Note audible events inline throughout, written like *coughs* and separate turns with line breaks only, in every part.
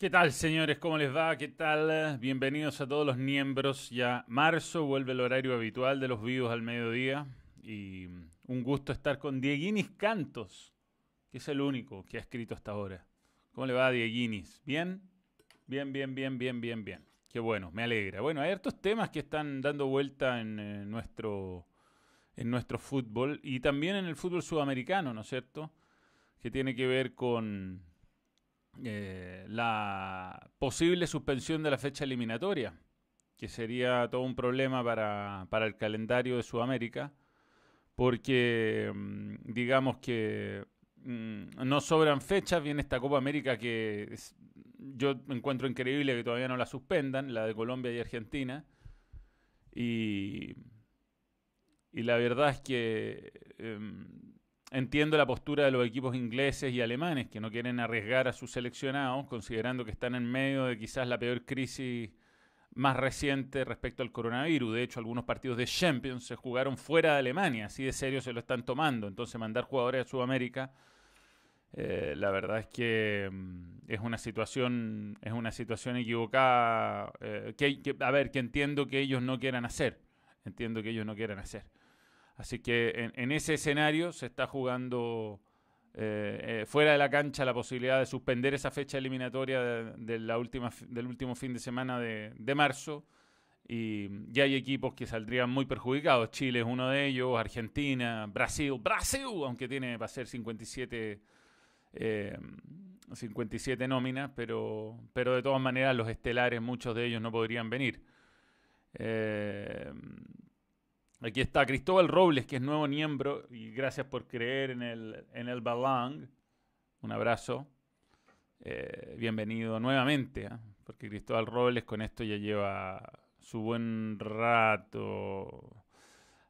¿Qué tal, señores? ¿Cómo les va? ¿Qué tal? Bienvenidos a todos los miembros. Ya marzo vuelve el horario habitual de los vivos al mediodía. Y un gusto estar con Dieguinis Cantos, que es el único que ha escrito hasta ahora. ¿Cómo le va, Dieguinis? ¿Bien? Bien, bien, bien, bien, bien, bien. Qué bueno, me alegra. Bueno, hay estos temas que están dando vuelta en, eh, nuestro, en nuestro fútbol y también en el fútbol sudamericano, ¿no es cierto? Que tiene que ver con eh, la posible suspensión de la fecha eliminatoria, que sería todo un problema para, el calendario de Sudamérica, porque mm, digamos que mm, no sobran fechas, viene esta Copa América que yo encuentro increíble que todavía no la suspendan, la de Colombia y Argentina, y, y la verdad es que... Em, Entiendo la postura de los equipos ingleses y alemanes que no quieren arriesgar a sus seleccionados, considerando que están en medio de quizás la peor crisis más reciente respecto al coronavirus. De hecho, algunos partidos de Champions se jugaron fuera de Alemania, así de serio se lo están tomando. Entonces, mandar jugadores a Sudamérica, eh, la verdad es que mm, es una situación, es una situación equivocada. Eh, que, a ver, que entiendo que ellos no quieran hacer. Entiendo que ellos no quieran hacer. Así que en, ese escenario se está jugando eh, eh, fuera de la cancha la posibilidad de suspender esa fecha eliminatoria del último fin de semana de, marzo. Y ya hay equipos que saldrían muy perjudicados. Chile es uno de ellos, Argentina, Brasil, Brasil, aunque tiene para ser 57, 57 nóminas, pero, pero de todas maneras los estelares, muchos de ellos no podrían venir. Eh, Aquí está Cristóbal Robles, que es nuevo miembro, y gracias por creer en el, en el Balang. Un abrazo. Eh, bienvenido nuevamente, ¿ah? porque Cristóbal Robles con esto ya lleva su buen rato.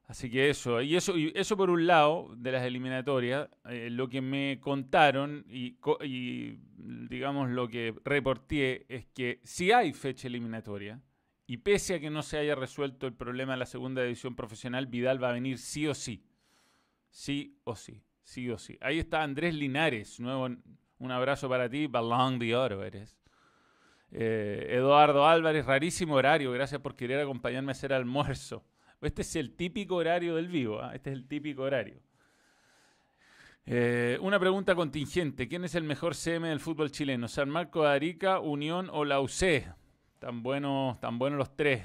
Así que eso, y eso, y eso por un lado de las eliminatorias, eh, lo que me contaron y digamos lo que reporté es que si hay fecha eliminatoria, y pese a que no se haya resuelto el problema de la segunda división profesional, Vidal va a venir sí o sí. Sí o sí. Sí o sí. Ahí está Andrés Linares. Nuevo, un abrazo para ti. Balón de oro eres. Eh, Eduardo Álvarez, rarísimo horario. Gracias por querer acompañarme a hacer almuerzo. Este es el típico horario del vivo. ¿ah? Este es el típico horario. Eh, una pregunta contingente. ¿Quién es el mejor CM del fútbol chileno? ¿San Marco de Arica, Unión o la UC? Tan buenos, tan buenos los tres.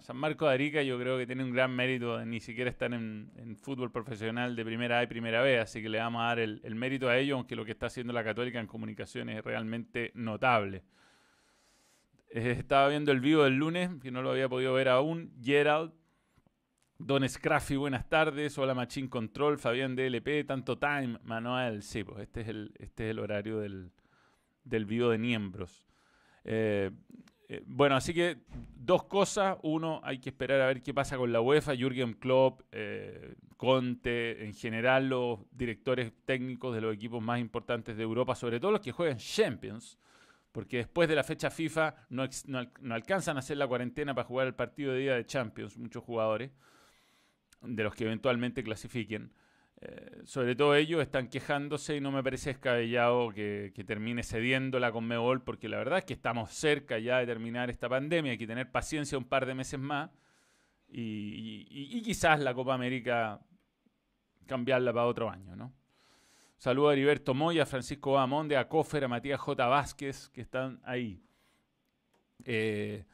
San Marco de Arica yo creo que tiene un gran mérito de ni siquiera estar en, fútbol profesional de primera A y primera B, así que le vamos a dar el, mérito a ellos, aunque lo que está haciendo la Católica en comunicaciones es realmente notable. Eh, estaba viendo el vivo del lunes, que no lo había podido ver aún. Gerald, Don Scraffy, buenas tardes. Hola Machine Control, Fabián DLP, tanto time, Manuel. Sí, pues este es el, este es el horario del, del vivo de miembros. Eh, eh, bueno, así que dos cosas. Uno, hay que esperar a ver qué pasa con la UEFA, Jürgen Klopp, eh, Conte, en general los directores técnicos de los equipos más importantes de Europa, sobre todo los que juegan Champions, porque después de la fecha FIFA no, no alcanzan a hacer la cuarentena para jugar el partido de día de Champions, muchos jugadores, de los que eventualmente clasifiquen. Eh, sobre todo ellos están quejándose y no me parece escabellado que, termine cediendo la Conmebol porque la verdad es que estamos cerca ya de terminar esta pandemia, hay que tener paciencia un par de meses más y, quizás la Copa América cambiarla para otro año, ¿no? Saludo a Heriberto Moya, a Francisco Bamonde, a Cofer, a Matías J. Vázquez, que están ahí. Eh,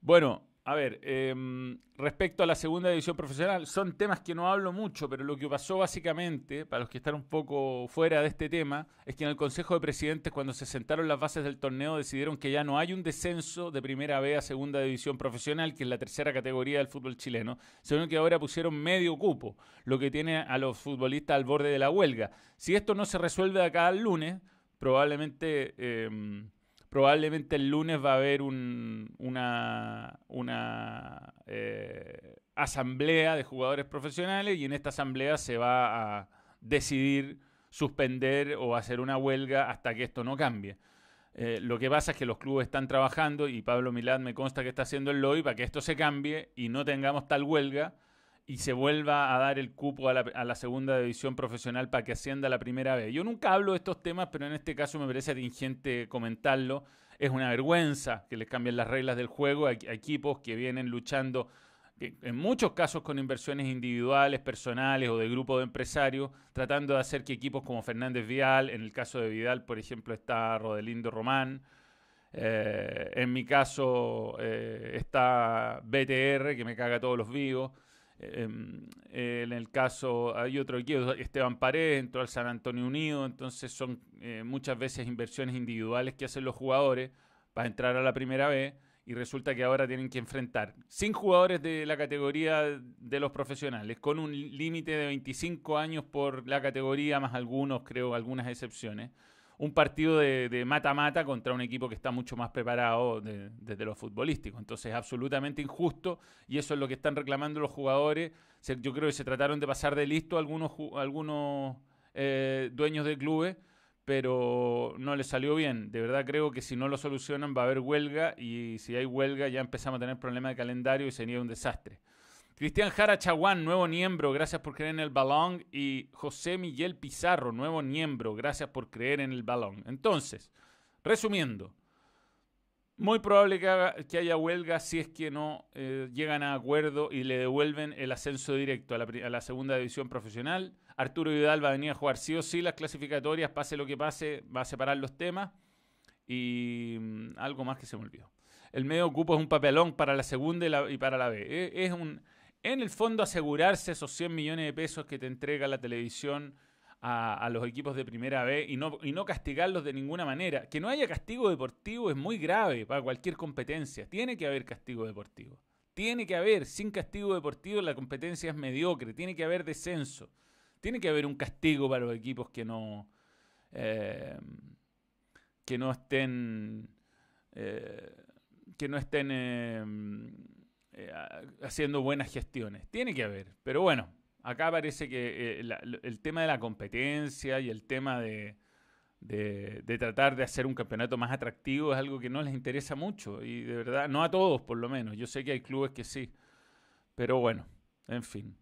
bueno, a ver, em, respecto a la segunda división profesional, son temas que no hablo mucho, pero lo que pasó básicamente, para los que están un poco fuera de este tema, es que en el Consejo de Presidentes, cuando se sentaron las bases del torneo, decidieron que ya no hay un descenso de primera B a segunda división profesional, que es la tercera categoría del fútbol chileno, sino que ahora pusieron medio cupo, lo que tiene a los futbolistas al borde de la huelga. Si esto no se resuelve acá al lunes, probablemente... Em, probablemente el lunes va a haber una, una eh, asamblea de jugadores profesionales y en esta asamblea se va a decidir suspender o hacer una huelga hasta que esto no cambie. Eh, lo que pasa es que los clubes están trabajando y Pablo Milán me consta que está haciendo el lobby para que esto se cambie y no tengamos tal huelga y se vuelva a dar el cupo a la, segunda división profesional para que ascienda a la primera vez. Yo nunca hablo de estos temas, pero en este caso me parece atingente comentarlo. Es una vergüenza que les cambien las reglas del juego a, equipos que vienen luchando, en muchos casos con inversiones individuales, personales o de grupo de empresarios, tratando de hacer que equipos como Fernández Vial, en el caso de Vidal, por ejemplo, está Rodelindo Román, eh, en mi caso eh, está BTR, que me caga todos los vivos. Em, en el caso, hay otro equipo, Esteban Paredes, entró al San Antonio Unido, entonces son eh, muchas veces inversiones individuales que hacen los jugadores para entrar a la primera vez y resulta que ahora tienen que enfrentar sin jugadores de la categoría de los profesionales, con un límite de 25 años por la categoría, más algunos, creo, algunas excepciones un partido de mata-mata contra un equipo que está mucho más preparado desde lo futbolístico. Entonces es absolutamente injusto y eso es lo que están reclamando los jugadores. yo creo que se trataron de pasar de listo algunos, algunos eh, dueños de clubes, pero no les salió bien. De verdad creo que si no lo solucionan va a haber huelga y si hay huelga ya empezamos a tener problemas de calendario y sería un desastre. Cristian Jara Chaguán, nuevo miembro, gracias por creer en el balón. Y José Miguel Pizarro, nuevo miembro, gracias por creer en el balón. Entonces, resumiendo, muy probable que, haya huelga si es que no eh, llegan a acuerdo y le devuelven el ascenso directo a la, segunda división profesional. Arturo Vidal va a venir a jugar sí o sí las clasificatorias, pase lo que pase, va a separar los temas. Y mm, algo más que se me olvidó. El medio ocupa es un papelón para la segunda y, y para la B. E, es un en el fondo asegurarse esos 100 millones de pesos que te entrega la televisión a, los equipos de primera B y no, y no castigarlos de ninguna manera. Que no haya castigo deportivo es muy grave para cualquier competencia. Tiene que haber castigo deportivo. Tiene que haber, sin castigo deportivo la competencia es mediocre, tiene que haber descenso. Tiene que haber un castigo para los equipos que no, eh, que no estén, eh, que no estén eh, eh, haciendo buenas gestiones. Tiene que haber. Pero bueno, acá parece que eh, el tema de la competencia y el tema de, tratar de hacer un campeonato más atractivo es algo que no les interesa mucho. Y de verdad, no a todos por lo menos. Yo sé que hay clubes que sí. Pero bueno, en fin.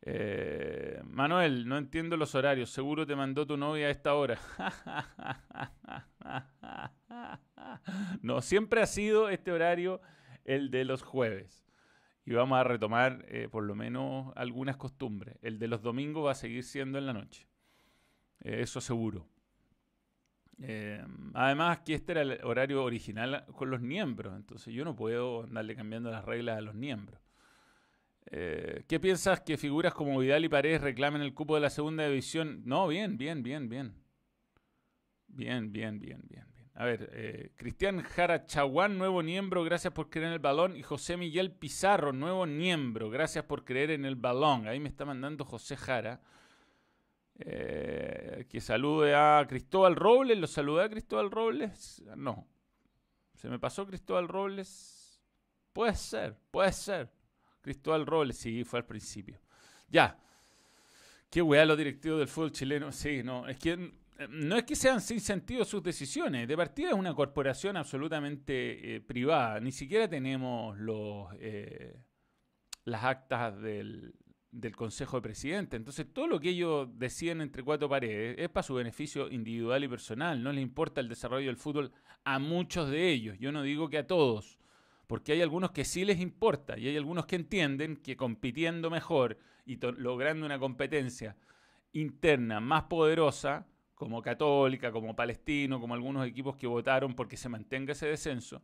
Eh, Manuel, no entiendo los horarios. Seguro te mandó tu novia a esta hora. *laughs* no, siempre ha sido este horario el de los jueves y vamos a retomar eh, por lo menos algunas costumbres. El de los domingos va a seguir siendo en la noche. Eh, eso seguro. Eh, además, que este era el horario original con los miembros, entonces yo no puedo andarle cambiando las reglas a los miembros. ¿Qué piensas que figuras como Vidal y Paredes reclamen el cupo de la segunda división? No, bien, bien, bien, bien. Bien, bien, bien, bien. A ver, eh, Cristian Jara Chaguán, nuevo miembro, gracias por creer en el balón. Y José Miguel Pizarro, nuevo miembro, gracias por creer en el balón. Ahí me está mandando José Jara. Eh, que salude a Cristóbal Robles. ¿Lo saludé a Cristóbal Robles? No. ¿Se me pasó Cristóbal Robles? Puede ser, puede ser. Cristóbal Robles, sí, fue al principio. Ya. Qué weá los directivos del fútbol chileno. Sí, no, es que no es que sean sin sentido sus decisiones. De partida es una corporación absolutamente eh, privada. Ni siquiera tenemos los, eh, las actas del, Consejo de Presidente. Entonces, todo lo que ellos deciden entre cuatro paredes es para su beneficio individual y personal. No les importa el desarrollo del fútbol a muchos de ellos. Yo no digo que a todos, porque hay algunos que sí les importa y hay algunos que entienden que compitiendo mejor y logrando una competencia interna más poderosa, como Católica, como Palestino, como algunos equipos que votaron porque se mantenga ese descenso,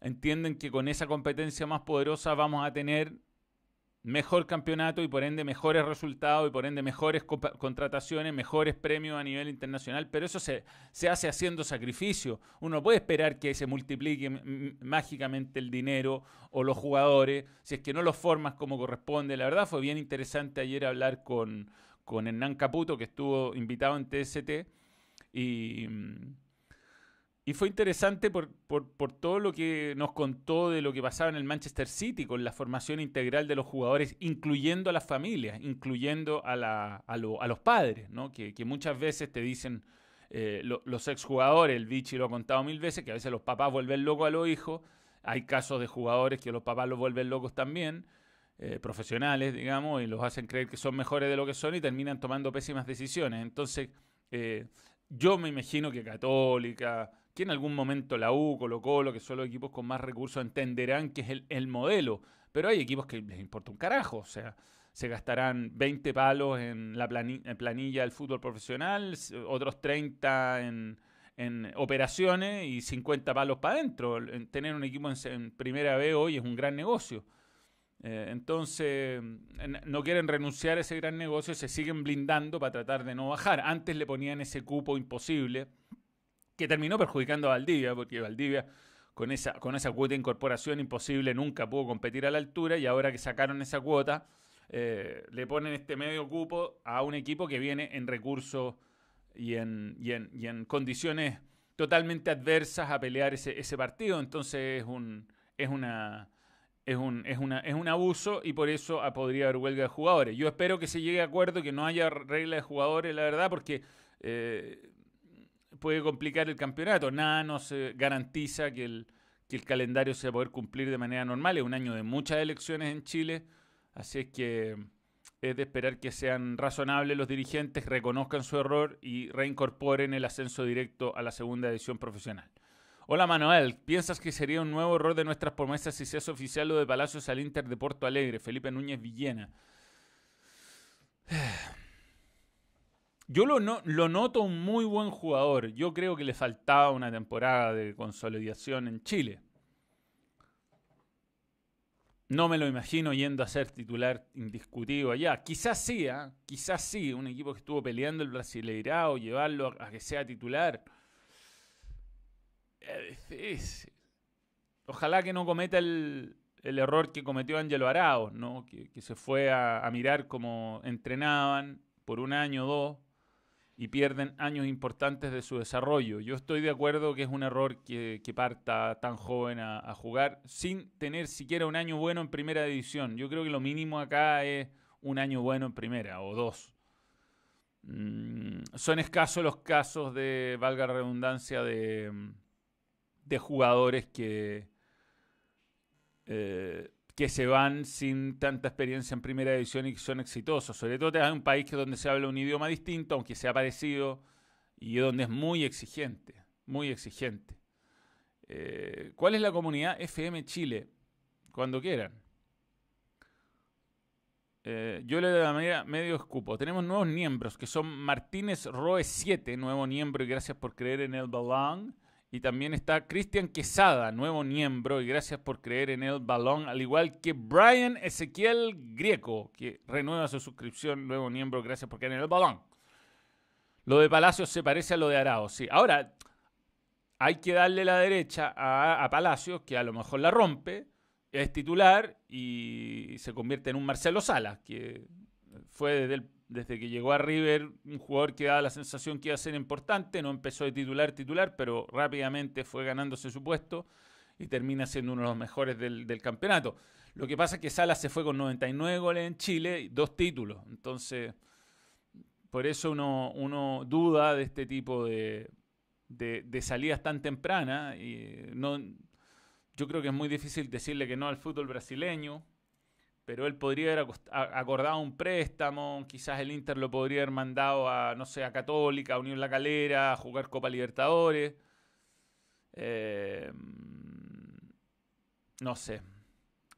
entienden que con esa competencia más poderosa vamos a tener mejor campeonato y por ende mejores resultados y por ende mejores contrataciones, mejores premios a nivel internacional, pero eso se, se hace haciendo sacrificio. Uno puede esperar que se multiplique mágicamente el dinero o los jugadores, si es que no los formas como corresponde. La verdad fue bien interesante ayer hablar con, con Hernán Caputo, que estuvo invitado en TST. Y, y fue interesante por, todo lo que nos contó de lo que pasaba en el Manchester City con la formación integral de los jugadores, incluyendo a las familias, incluyendo a, la, a, los padres, ¿no? que, muchas veces te dicen eh, los exjugadores, el Vichy lo ha contado mil veces, que a veces los papás vuelven locos a los hijos. Hay casos de jugadores que los papás los vuelven locos también. Eh, profesionales, digamos, y los hacen creer que son mejores de lo que son y terminan tomando pésimas decisiones. Entonces, eh, yo me imagino que Católica, que en algún momento la U, Colo Colo, que son los equipos con más recursos, entenderán que es el, modelo. Pero hay equipos que les importa un carajo, o sea, se gastarán 20 palos en la planilla del fútbol profesional, otros 30 en, operaciones y 50 palos para adentro. Tener un equipo en primera B hoy es un gran negocio. Eh, entonces, no quieren renunciar a ese gran negocio, se siguen blindando para tratar de no bajar. Antes le ponían ese cupo imposible, que terminó perjudicando a Valdivia, porque Valdivia con esa, con esa cuota de incorporación imposible nunca pudo competir a la altura y ahora que sacaron esa cuota, eh, le ponen este medio cupo a un equipo que viene en recursos y en, y en, condiciones totalmente adversas a pelear ese, ese partido. Entonces es, un, es una es un, es, una, es un abuso y por eso podría haber huelga de jugadores. Yo espero que se llegue a acuerdo, que no haya regla de jugadores, la verdad, porque eh, puede complicar el campeonato. Nada nos garantiza que el, que el calendario se va a poder cumplir de manera normal. Es un año de muchas elecciones en Chile, así es que es de esperar que sean razonables los dirigentes, reconozcan su error y reincorporen el ascenso directo a la segunda edición profesional. Hola Manuel, ¿piensas que sería un nuevo error de nuestras promesas si se hace oficial lo de Palacios al Inter de Porto Alegre? Felipe Núñez Villena. *sighs* Yo lo, lo noto un muy buen jugador. Yo creo que le faltaba una temporada de consolidación en Chile. No me lo imagino yendo a ser titular indiscutido allá. Quizás sí, ¿ah? quizás sí, un equipo que estuvo peleando el Brasileirao, llevarlo a que sea titular Ojalá que no cometa el, error que cometió Angelo Arao, ¿no? que, se fue a, mirar cómo entrenaban por un año o dos y pierden años importantes de su desarrollo. Yo estoy de acuerdo que es un error que, parta tan joven a, jugar sin tener siquiera un año bueno en primera división. Yo creo que lo mínimo acá es un año bueno en primera o dos. Mm, son escasos los casos de, valga redundancia, de de jugadores que, eh, que se van sin tanta experiencia en primera división y que son exitosos. Sobre todo en un país que donde se habla un idioma distinto, aunque sea parecido, y donde es muy exigente, muy exigente. Eh, ¿Cuál es la comunidad FM Chile? Cuando quieran. Eh, yo le doy la medio escupo. Tenemos nuevos miembros que son Martínez Roe 7, nuevo miembro y gracias por creer en el balón. Y también está Cristian Quesada, nuevo miembro, y gracias por creer en el balón, al igual que Brian Ezequiel Grieco, que renueva su suscripción, nuevo miembro, gracias por creer en el balón. Lo de Palacios se parece a lo de Arao, sí. Ahora, hay que darle la derecha a, a Palacios, que a lo mejor la rompe, es titular y se convierte en un Marcelo Salas, que fue desde el desde que llegó a River, un jugador que daba la sensación que iba a ser importante, no empezó de titular titular, pero rápidamente fue ganándose su puesto y termina siendo uno de los mejores del, campeonato. Lo que pasa es que Salas se fue con 99 goles en Chile y dos títulos. Entonces, por eso uno, uno duda de este tipo de, de, salidas tan tempranas. Y no, yo creo que es muy difícil decirle que no al fútbol brasileño pero él podría haber acordado un préstamo, quizás el Inter lo podría haber mandado a, no sé, a Católica, a Unión La Calera, a jugar Copa Libertadores. Eh, no sé.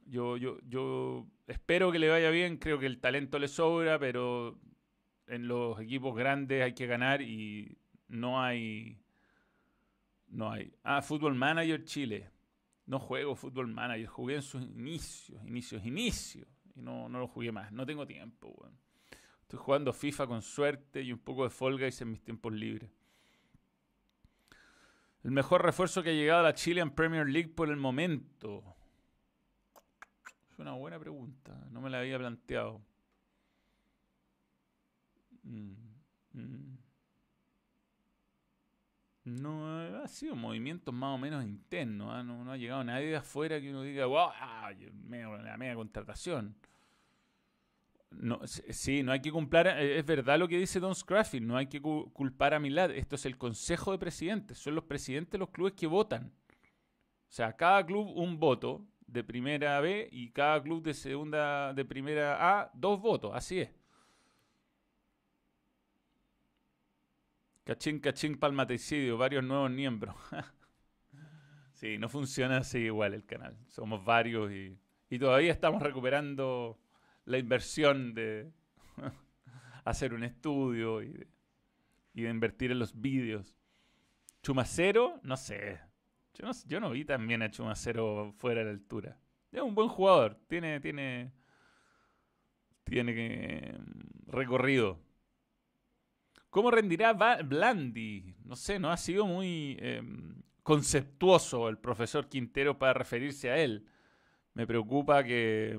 Yo, yo, yo espero que le vaya bien, creo que el talento le sobra, pero en los equipos grandes hay que ganar y no hay... No hay. Ah, Fútbol Manager Chile. No juego Fútbol Manager, jugué en sus inicios, inicios, inicios. Y no, no lo jugué más, no tengo tiempo, Estoy jugando FIFA con suerte y un poco de Fall Guys en mis tiempos libres. El mejor refuerzo que ha llegado a la Chile en Premier League por el momento. Es una buena pregunta, no me la había planteado. Mm, mm. No ha sido movimientos más o menos internos. ¿ah? No, ha llegado nadie de afuera que uno diga, wow, la mega contratación. No, sí, no hay que culpar. Es verdad lo que dice Don Scraffield. No hay que culpar a Milad. Esto es el consejo de presidentes. Son los presidentes de los clubes que votan. O sea, cada club un voto de primera B y cada club de segunda de primera A dos votos, así es. Cachín, cachín, palmaticidio, varios nuevos miembros. *laughs* sí, no funciona así igual el canal. Somos varios y, y todavía estamos recuperando la inversión de *laughs* hacer un estudio y de, y invertir en los vídeos. Chumacero, no sé. Yo no, yo no vi también a Chumacero fuera de altura. Es un buen jugador. Tiene, tiene, tiene mm, recorrido. ¿Cómo rendirá Blandi? No sé, no ha sido muy em, conceptuoso el profesor Quintero para referirse a él. Me preocupa que,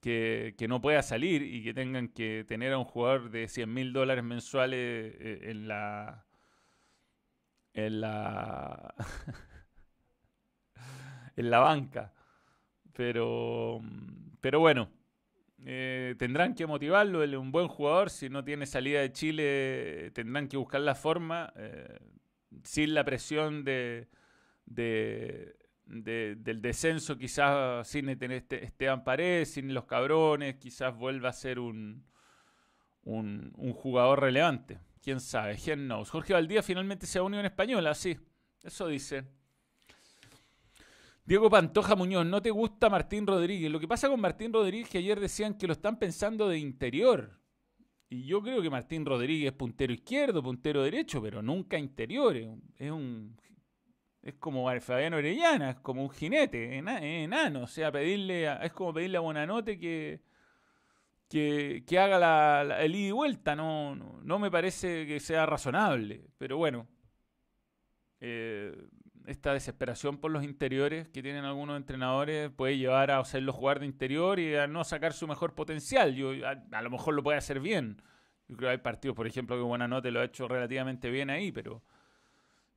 que, no pueda salir y que tengan que tener a un jugador de 100 mil dólares mensuales eh, en la... En la... *laughs* en la banca. Pero, pero bueno, eh, tendrán que motivarlo, un buen jugador, si no tiene salida de Chile tendrán que buscar la forma, eh, sin la presión de, del descenso, quizás sin este, Esteban Paredes, sin los cabrones, quizás vuelva a ser un, un, jugador relevante. ¿Quién sabe? ¿Quién knows? Jorge Valdía finalmente se ha unido en Española, sí, eso dice. Diego Pantoja Muñoz, ¿no te gusta Martín Rodríguez? Lo que pasa con Martín Rodríguez que ayer decían que lo están pensando de interior. Y yo creo que Martín Rodríguez es puntero izquierdo, puntero derecho, pero nunca interior. Es un es como Fabiano Orellana, es como un jinete, enano. O sea, pedirle es como pedirle a Bonanote que, que, haga el ida y vuelta. No, no, no, me parece que sea razonable. Pero bueno, eh, esta desesperación por los interiores que tienen algunos entrenadores puede llevar a hacerlo jugar de interior y a no sacar su mejor potencial. Yo, a, lo mejor lo puede hacer bien. Yo creo que hay partidos, por ejemplo, que Buenanote lo ha hecho relativamente bien ahí, pero,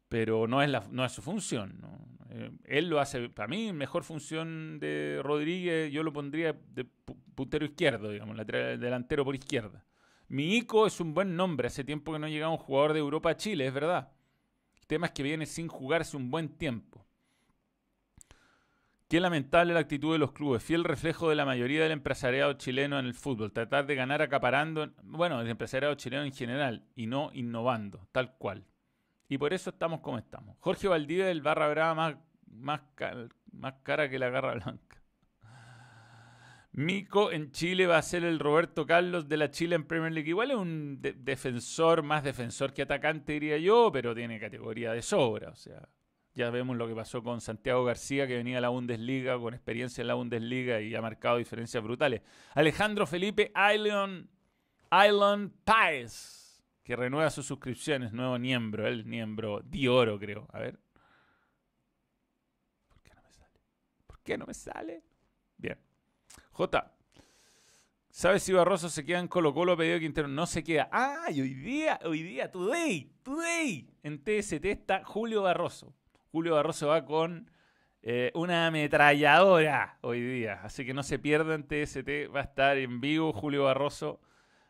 pero no, es la, no es su función. Eh, él lo hace, para mí, mejor función de Rodríguez, yo lo pondría de puntero izquierdo, digamos, delantero por izquierda. Mi Ico es un buen nombre, hace tiempo que no llegaba un jugador de Europa a Chile, es verdad temas que viene sin jugarse un buen tiempo. Qué lamentable la actitud de los clubes, fiel reflejo de la mayoría del empresariado chileno en el fútbol. Tratar de ganar acaparando, bueno, el empresariado chileno en general y no innovando, tal cual. Y por eso estamos como estamos. Jorge Valdivia, el barra brava más, más, más cara que la garra blanca. Mico en Chile va a ser el Roberto Carlos de la Chile en Premier League. Igual es un defensor, más defensor que atacante, diría yo, pero tiene categoría de sobra. O sea, ya vemos lo que pasó con Santiago García, que venía a la Bundesliga con experiencia en la Bundesliga y ha marcado diferencias brutales. Alejandro Felipe Island, Island Páez, que renueva sus suscripciones, nuevo miembro, el miembro de oro, creo. A ver. ¿Por qué no me sale? ¿Por qué no me sale? Bien. J. ¿Sabes si Barroso se queda en Colo Colo a pedido Quintero? No se queda. Ah, hoy día, hoy día, today, today, en TST está Julio Barroso. Julio Barroso va con eh, una ametralladora hoy día. Así que no se pierdan TST, va a estar en vivo Julio Barroso.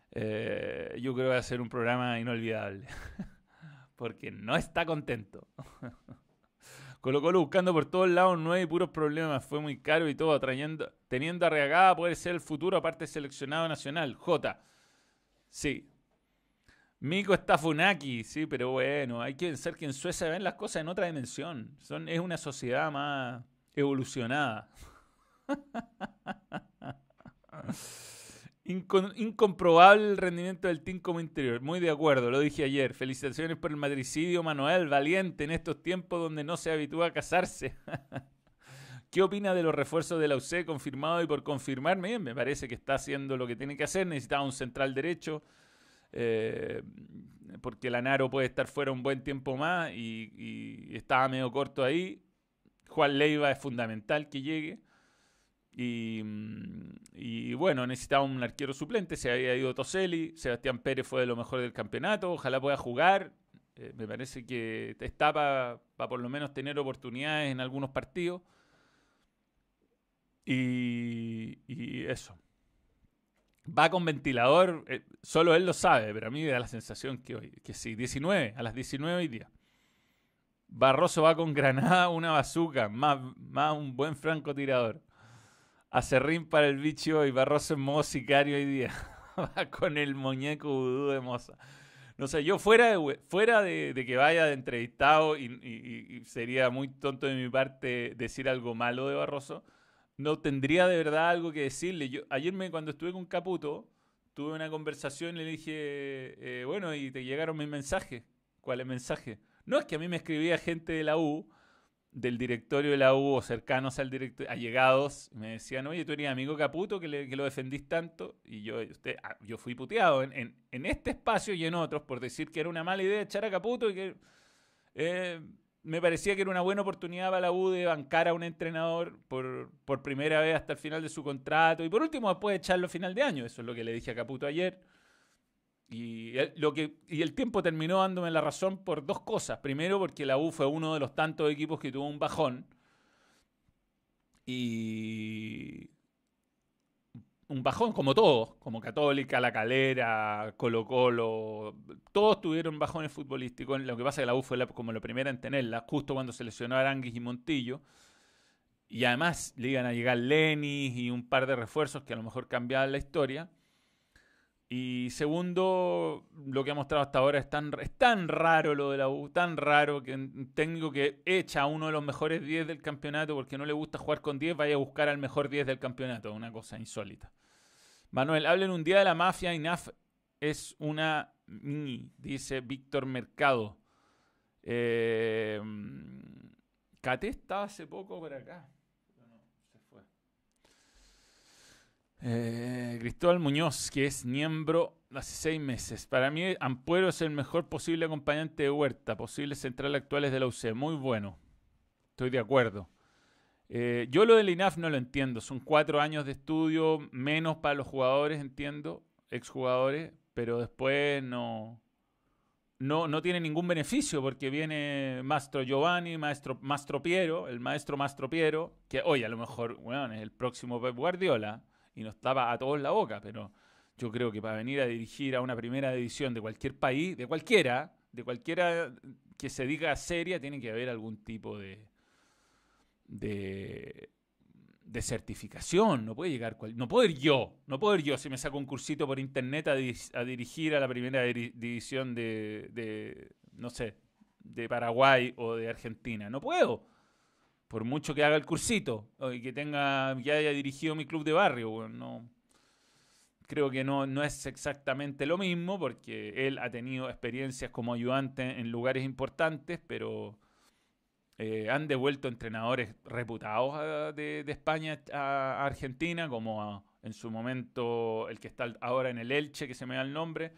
Eh, yo creo que va a ser un programa inolvidable. *laughs* Porque no está contento. *laughs* Colo Colo buscando por todos lados nueve puros problemas. Fue muy caro y todo, trayendo, teniendo a poder ser el futuro aparte seleccionado nacional. J. Sí. Mico está Funaki, sí, pero bueno, hay que pensar que en Suecia ven las cosas en otra dimensión. Son, es una sociedad más evolucionada. *laughs* incomprobable el rendimiento del team como interior. Muy de acuerdo, lo dije ayer. Felicitaciones por el matricidio, Manuel, valiente en estos tiempos donde no se habitúa a casarse. *laughs* ¿Qué opina de los refuerzos de la UC confirmado y por confirmarme? Me parece que está haciendo lo que tiene que hacer. Necesitaba un central derecho. Eh, porque Lanaro puede estar fuera un buen tiempo más y, y estaba medio corto ahí. Juan Leiva es fundamental que llegue. Mm, y, bueno, necesitaba un arquero suplente, se había ido Toselli, Sebastián Pérez fue de lo mejor del campeonato, ojalá pueda jugar. Eh, me parece que está para, por lo menos tener oportunidades en algunos partidos. Y, eso. Va con ventilador, eh, solo él lo sabe, pero a mí me da la sensación que hoy, que sí, 19, a las 19 hoy día. Barroso va con granada, una bazuca, más, más un buen francotirador. Acerrín para el bicho y Barroso en modo sicario hoy día. *laughs* con el muñeco vudú de Moza. No sé, yo fuera de, fuera de, que vaya de entrevistado y, sería muy tonto de mi parte decir algo malo de Barroso, no tendría de verdad algo que decirle. Yo, ayer me, cuando estuve con Caputo, tuve una conversación y le dije, eh, bueno, y te llegaron mis mensajes. ¿Cuál es el mensaje? No es que a mí me escribía gente de la U, del directorio de la U o cercanos al directorio, allegados, me decían, oye, tú eres amigo Caputo que, lo defendís tanto. Y yo, usted, ah, yo fui puteado en, este espacio y en otros por decir que era una mala idea echar a Caputo y que eh, me parecía que era una buena oportunidad para la U de bancar a un entrenador por, por primera vez hasta el final de su contrato y por último después de echarlo a final de año. Eso es lo que le dije a Caputo ayer. Y el, lo que, y el tiempo terminó dándome la razón por dos cosas. Primero, porque la U fue uno de los tantos equipos que tuvo un bajón. Y. Un bajón como todos, como Católica, La Calera, Colo Colo, todos tuvieron bajones futbolísticos. Lo que pasa es que la U fue como la primera en tenerla, justo cuando se lesionó Aranguis y Montillo. Y además le iban a llegar Lenis y un par de refuerzos que a lo mejor cambiaban la historia. Y segundo, lo que ha mostrado hasta ahora es tan, es tan raro lo de la U, tan raro que un técnico que echa a uno de los mejores 10 del campeonato porque no le gusta jugar con 10, vaya a buscar al mejor 10 del campeonato. Una cosa insólita. Manuel, hablen un día de la mafia. INAF es una mini, dice Víctor Mercado. Eh, Cate estaba hace poco por acá. Eh, Cristóbal Muñoz, que es miembro hace seis meses. Para mí, Ampuero es el mejor posible acompañante de Huerta, posible central actuales de la UC. Muy bueno. Estoy de acuerdo. Eh, yo lo del INAF no lo entiendo. Son cuatro años de estudio, menos para los jugadores, entiendo, exjugadores, pero después no, no, no tiene ningún beneficio porque viene Mastro Giovanni, Maestro Mastro Piero, el maestro Mastro Piero, que hoy a lo mejor bueno, es el próximo Pep Guardiola y nos tapa a todos la boca, pero yo creo que para venir a dirigir a una primera división de cualquier país, de cualquiera, de cualquiera que se diga seria, tiene que haber algún tipo de, de, certificación. No puede llegar, no puedo ir yo, no puedo ir yo si me saco un cursito por internet a, dirigir a la primera división de, de, no sé, de Paraguay o de Argentina. No puedo por mucho que haga el cursito y que tenga ya haya dirigido mi club de barrio, no creo que no, no es exactamente lo mismo porque él ha tenido experiencias como ayudante en lugares importantes, pero eh, han devuelto entrenadores reputados ah, de, España a Argentina, como en su momento el que está ahora en el Elche, que se me da el nombre,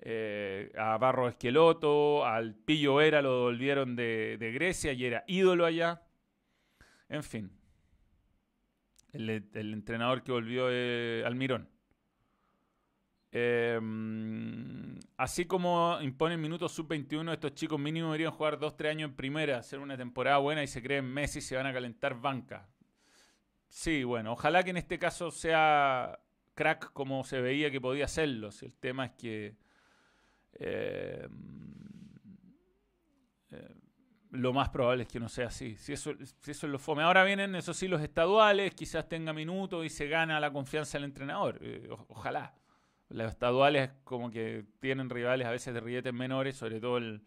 eh, a Barro Esqueloto, al Pillo Era lo volvieron de Grecia y era ídolo allá. En fin. El, entrenador que volvió eh, Almirón. Em, así como imponen minutos sub-21, estos chicos mínimo deberían jugar 2-3 años en primera, hacer una temporada buena y se creen Messi y se van a calentar banca. Sí, bueno, ojalá que en este caso sea crack como se veía que podía. Si el tema es que eh, eh, lo más probable es que no sea así. Si eso, si eso es lo fome. Ahora vienen, eso sí, los estaduales, quizás tenga minutos y se gana la confianza del entrenador. Eh, ojalá. Los estaduales como que tienen rivales a veces de rilletes menores, sobre todo el,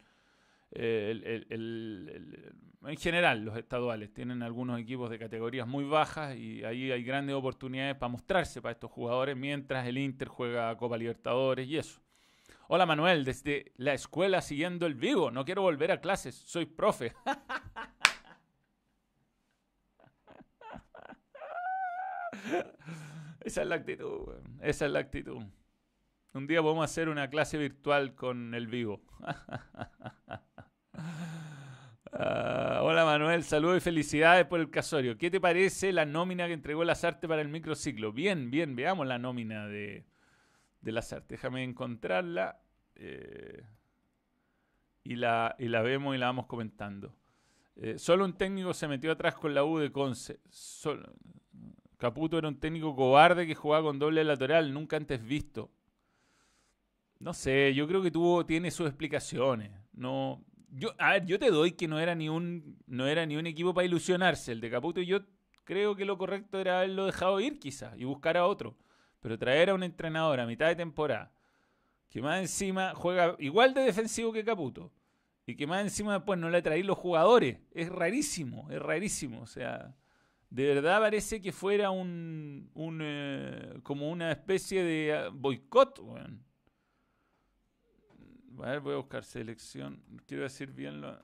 en general los estaduales tienen algunos equipos de categorías muy bajas y ahí hay grandes oportunidades para mostrarse para estos jugadores mientras el Inter juega Copa Libertadores y eso. Hola Manuel, desde la escuela siguiendo el vivo. No quiero volver a clases, soy profe. *laughs* Esa es la actitud, esa es la actitud. Un día podemos hacer una clase virtual con el vivo. *laughs* Ah, hola Manuel, saludos y felicidades por el casorio. ¿Qué te parece la nómina que entregó las artes para el microciclo? Bien, bien, veamos la nómina de, de las artes. Déjame encontrarla eh, y, la, y la vemos y la vamos comentando. Eh, solo un técnico se metió atrás con la U de Conce. Caputo era un técnico cobarde que jugaba con doble lateral, nunca antes visto. No sé, yo creo que tuvo, tiene sus explicaciones. No, yo, a ver, yo te doy que no era ni un, no era ni un equipo para ilusionarse. El de Caputo y yo creo que lo correcto era haberlo dejado ir quizás y buscar a otro. Pero traer a un entrenador a mitad de temporada, que más encima juega igual de defensivo que Caputo, y que más encima después no le traí los jugadores, es rarísimo, es rarísimo. O sea, de verdad parece que fuera un, un eh, como una especie de ah, boicot. A ver, voy a buscar selección. Quiero decir bien lo...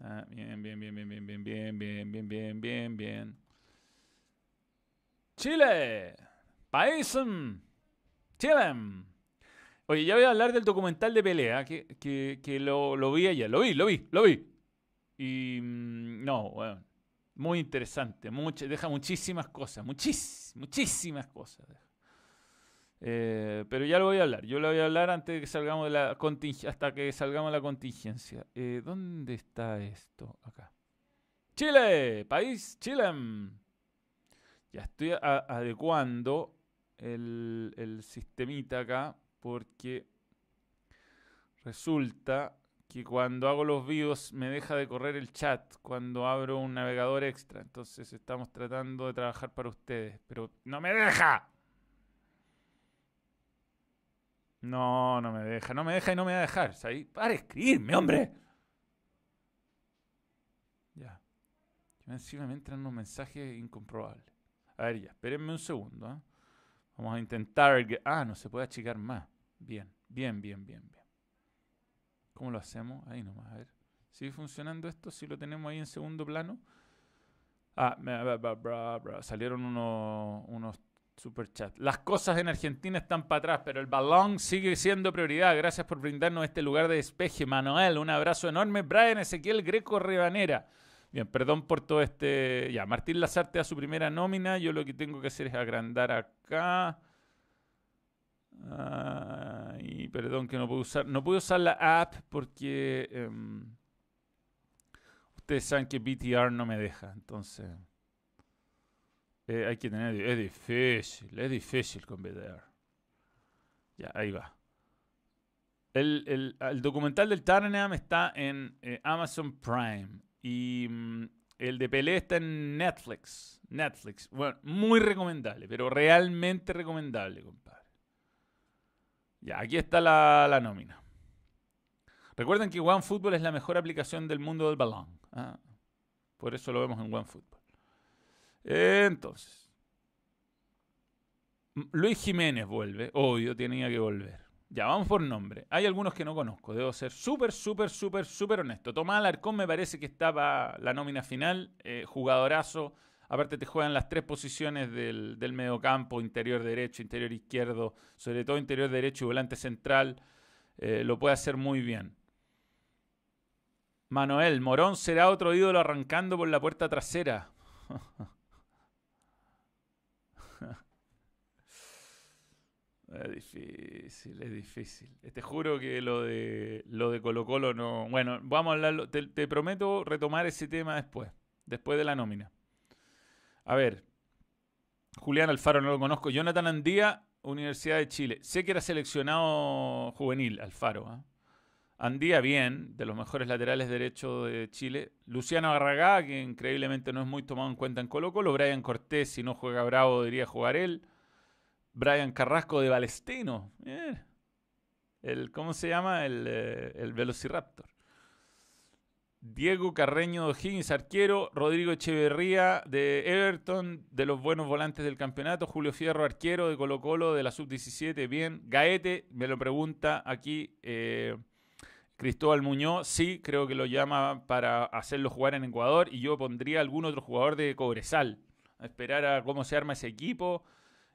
Ah, bien, bien, bien, bien, bien, bien, bien, bien, bien, bien, bien, bien. Chile. País. Chile. Oye, ya voy a hablar del documental de pelea, que, que, lo, lo, vi ayer. Lo vi, lo vi, lo vi. Y no, bueno, muy interesante. Mucho, deja muchísimas cosas, muchísimas, muchísimas cosas. Eh, pero ya lo voy a hablar. Yo lo voy a hablar antes de que salgamos de la contingencia, hasta que salgamos de la contingencia. Eh, ¿Dónde está esto? Acá. Chile, país Chile. Estoy adecuando el, el sistemita acá porque resulta que cuando hago los videos me deja de correr el chat cuando abro un navegador extra. Entonces estamos tratando de trabajar para ustedes, pero no me deja. No, no me deja, no me deja y no me va a dejar. Para escribirme, hombre. Ya. Encima me entran unos mensajes incomprobables. A ver, ya, espérenme un segundo. ¿eh? Vamos a intentar. Ah, no se puede achicar más. Bien, bien, bien, bien, bien. ¿Cómo lo hacemos? Ahí nomás, a ver. ¿Sigue funcionando esto? Si lo tenemos ahí en segundo plano. Ah, salieron unos, unos Super chat. Las cosas en Argentina están para atrás, pero el balón sigue siendo prioridad. Gracias por brindarnos este lugar de despeje. Manuel, un abrazo enorme. Brian Ezequiel Greco Rebanera. Bien, perdón por todo este. Ya, Martín Lazarte a su primera nómina. Yo lo que tengo que hacer es agrandar acá. y perdón que no puedo usar. No puedo usar la app porque. Em, ustedes saben que BTR no me deja. Entonces. Eh, hay que tener. Es difícil, es difícil con BTR. Ya, ahí va. El, documental del Tottenham está en eh, Amazon Prime. Y mm, el de Pelé está en Netflix. Netflix. Bueno, muy recomendable, pero realmente recomendable, compadre. Ya, aquí está la, la nómina. Recuerden que OneFootball es la mejor aplicación del mundo del balón. ¿ah? Por eso lo vemos en OneFootball. Entonces, Luis Jiménez vuelve, obvio, tenía que volver. Ya, vamos por nombre. Hay algunos que no conozco, debo ser súper, súper, súper, súper honesto. Tomás Alarcón me parece que estaba la nómina final, eh, jugadorazo. Aparte te juegan las tres posiciones del, del mediocampo, interior derecho, interior izquierdo, sobre todo interior derecho y volante central. Eh, lo puede hacer muy bien. Manuel, Morón será otro ídolo arrancando por la puerta trasera. *laughs* Es difícil, es difícil. Te juro que lo de lo de Colo Colo no. Bueno, vamos a hablarlo. Te, prometo retomar ese tema después, después de la nómina. A ver, Julián Alfaro no lo conozco. Jonathan Andía, Universidad de Chile. Sé que era seleccionado juvenil, Alfaro. ¿ah? Andía, bien, de los mejores laterales derechos de Chile. Luciano Barragá, que increíblemente no es muy tomado en cuenta en Colo Colo. Brian Cortés, si no juega bravo, debería jugar él. Brian Carrasco de Balestino. El, ¿Cómo se llama? El, eh, el Velociraptor. Diego Carreño de O'Higgins, arquero. Rodrigo Echeverría de Everton, de los buenos volantes del campeonato. Julio Fierro, arquero de Colo Colo, de la Sub-17. Bien. Gaete, me lo pregunta aquí eh, Cristóbal Muñoz. Sí, creo que lo llama para hacerlo jugar en Ecuador. Y yo pondría algún otro jugador de Cobresal. A esperar a cómo se arma ese equipo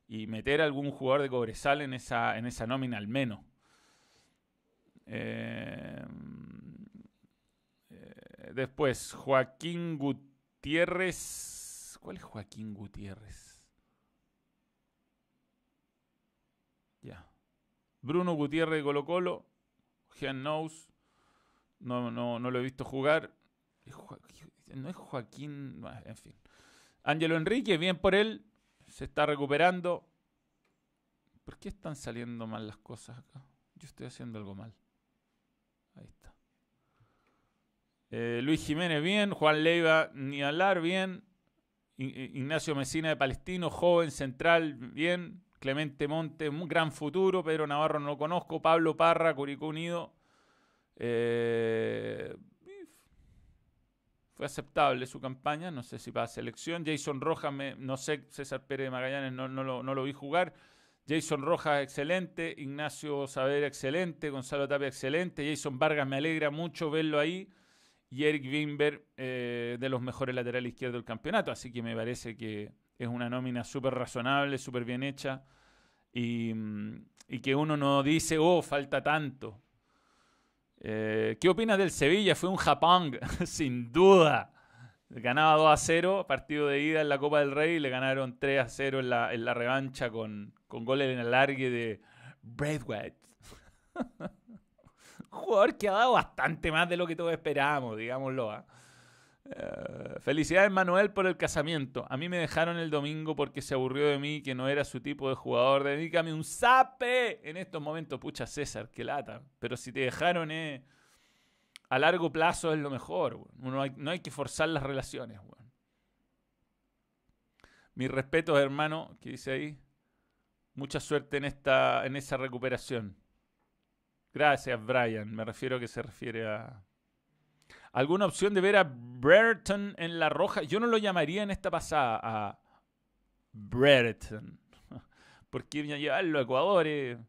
y meter a algún jugador de Cobresal en esa, en esa nómina al menos. Eh, eh, después, Joaquín Gutiérrez. ¿Cuál es Joaquín Gutiérrez? Ya. Bruno Gutiérrez de Colo Colo. Jean Nous. No, no, no lo he visto jugar. No es Joaquín. En fin. Ángelo Enrique, bien por él se está recuperando. ¿Por qué están saliendo mal las cosas acá? Yo estoy haciendo algo mal. Ahí está. Eh, Luis Jiménez bien, Juan Leiva ni hablar bien, Ignacio Mesina de Palestino, joven, central, bien, Clemente Monte, un gran futuro, Pedro Navarro no lo conozco, Pablo Parra, Curicó Unido. Eh, fue aceptable su campaña, no sé si para selección. Jason Rojas, no sé, César Pérez de Magallanes no, no, lo, no lo vi jugar. Jason Rojas, excelente. Ignacio Saavedra, excelente. Gonzalo Tapia, excelente. Jason Vargas, me alegra mucho verlo ahí y Eric Wimber, eh, de los mejores laterales izquierdos del campeonato. Así que me parece que es una nómina súper razonable, súper bien hecha y, que uno no dice, oh, falta tanto. Eh, ¿Qué opinas del Sevilla? Fue un Japón, *laughs* sin duda. Ganaba 2 a 0, partido de ida en la Copa del Rey, y le ganaron 3 a 0 en la, revancha con, con goles en el largue de Braithwaite. *laughs* jugador que ha dado bastante más de lo que todos esperábamos, digámoslo. ¿ah? Eh, felicidades Manuel por el casamiento. A mí me dejaron el domingo porque se aburrió de mí, que no era su tipo de jugador. Dedícame un zape en estos momentos. Pucha César, qué lata. Pero si te dejaron, eh, a largo plazo es lo mejor. no hay que forzar las relaciones. Mis respetos, hermano, que dice ahí. Mucha suerte en, esta, en esa recuperación. Gracias, Brian. Me refiero a que se refiere a. ¿Alguna opción de ver a Brereton en la roja? Yo no lo llamaría en esta pasada a Brereton. *laughs* Porque llevarlo a Ecuador eh,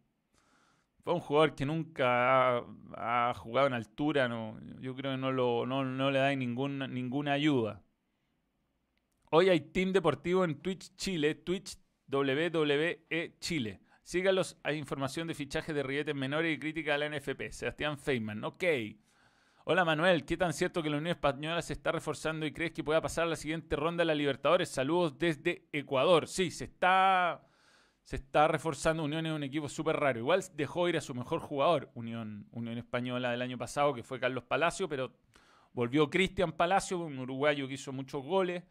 fue un jugador que nunca ha, jugado en altura. No, yo creo que no, lo, no, le da ninguna, ninguna ayuda. Hoy hay Team Deportivo en Twitch Chile, Twitch WWE Chile. Sígalos, hay información de fichaje de rilletes menores y crítica a la NFP. Sebastián Feynman, ok. Hola Manuel, ¿qué tan cierto que la Unión Española se está reforzando y crees que pueda pasar a la siguiente ronda de la Libertadores? Saludos desde Ecuador. Sí, se está, se está reforzando. Unión es un equipo súper raro. Igual dejó ir a su mejor jugador, Unión, Unión Española del año pasado, que fue Carlos Palacio, pero volvió Cristian Palacio, un uruguayo que hizo muchos goles.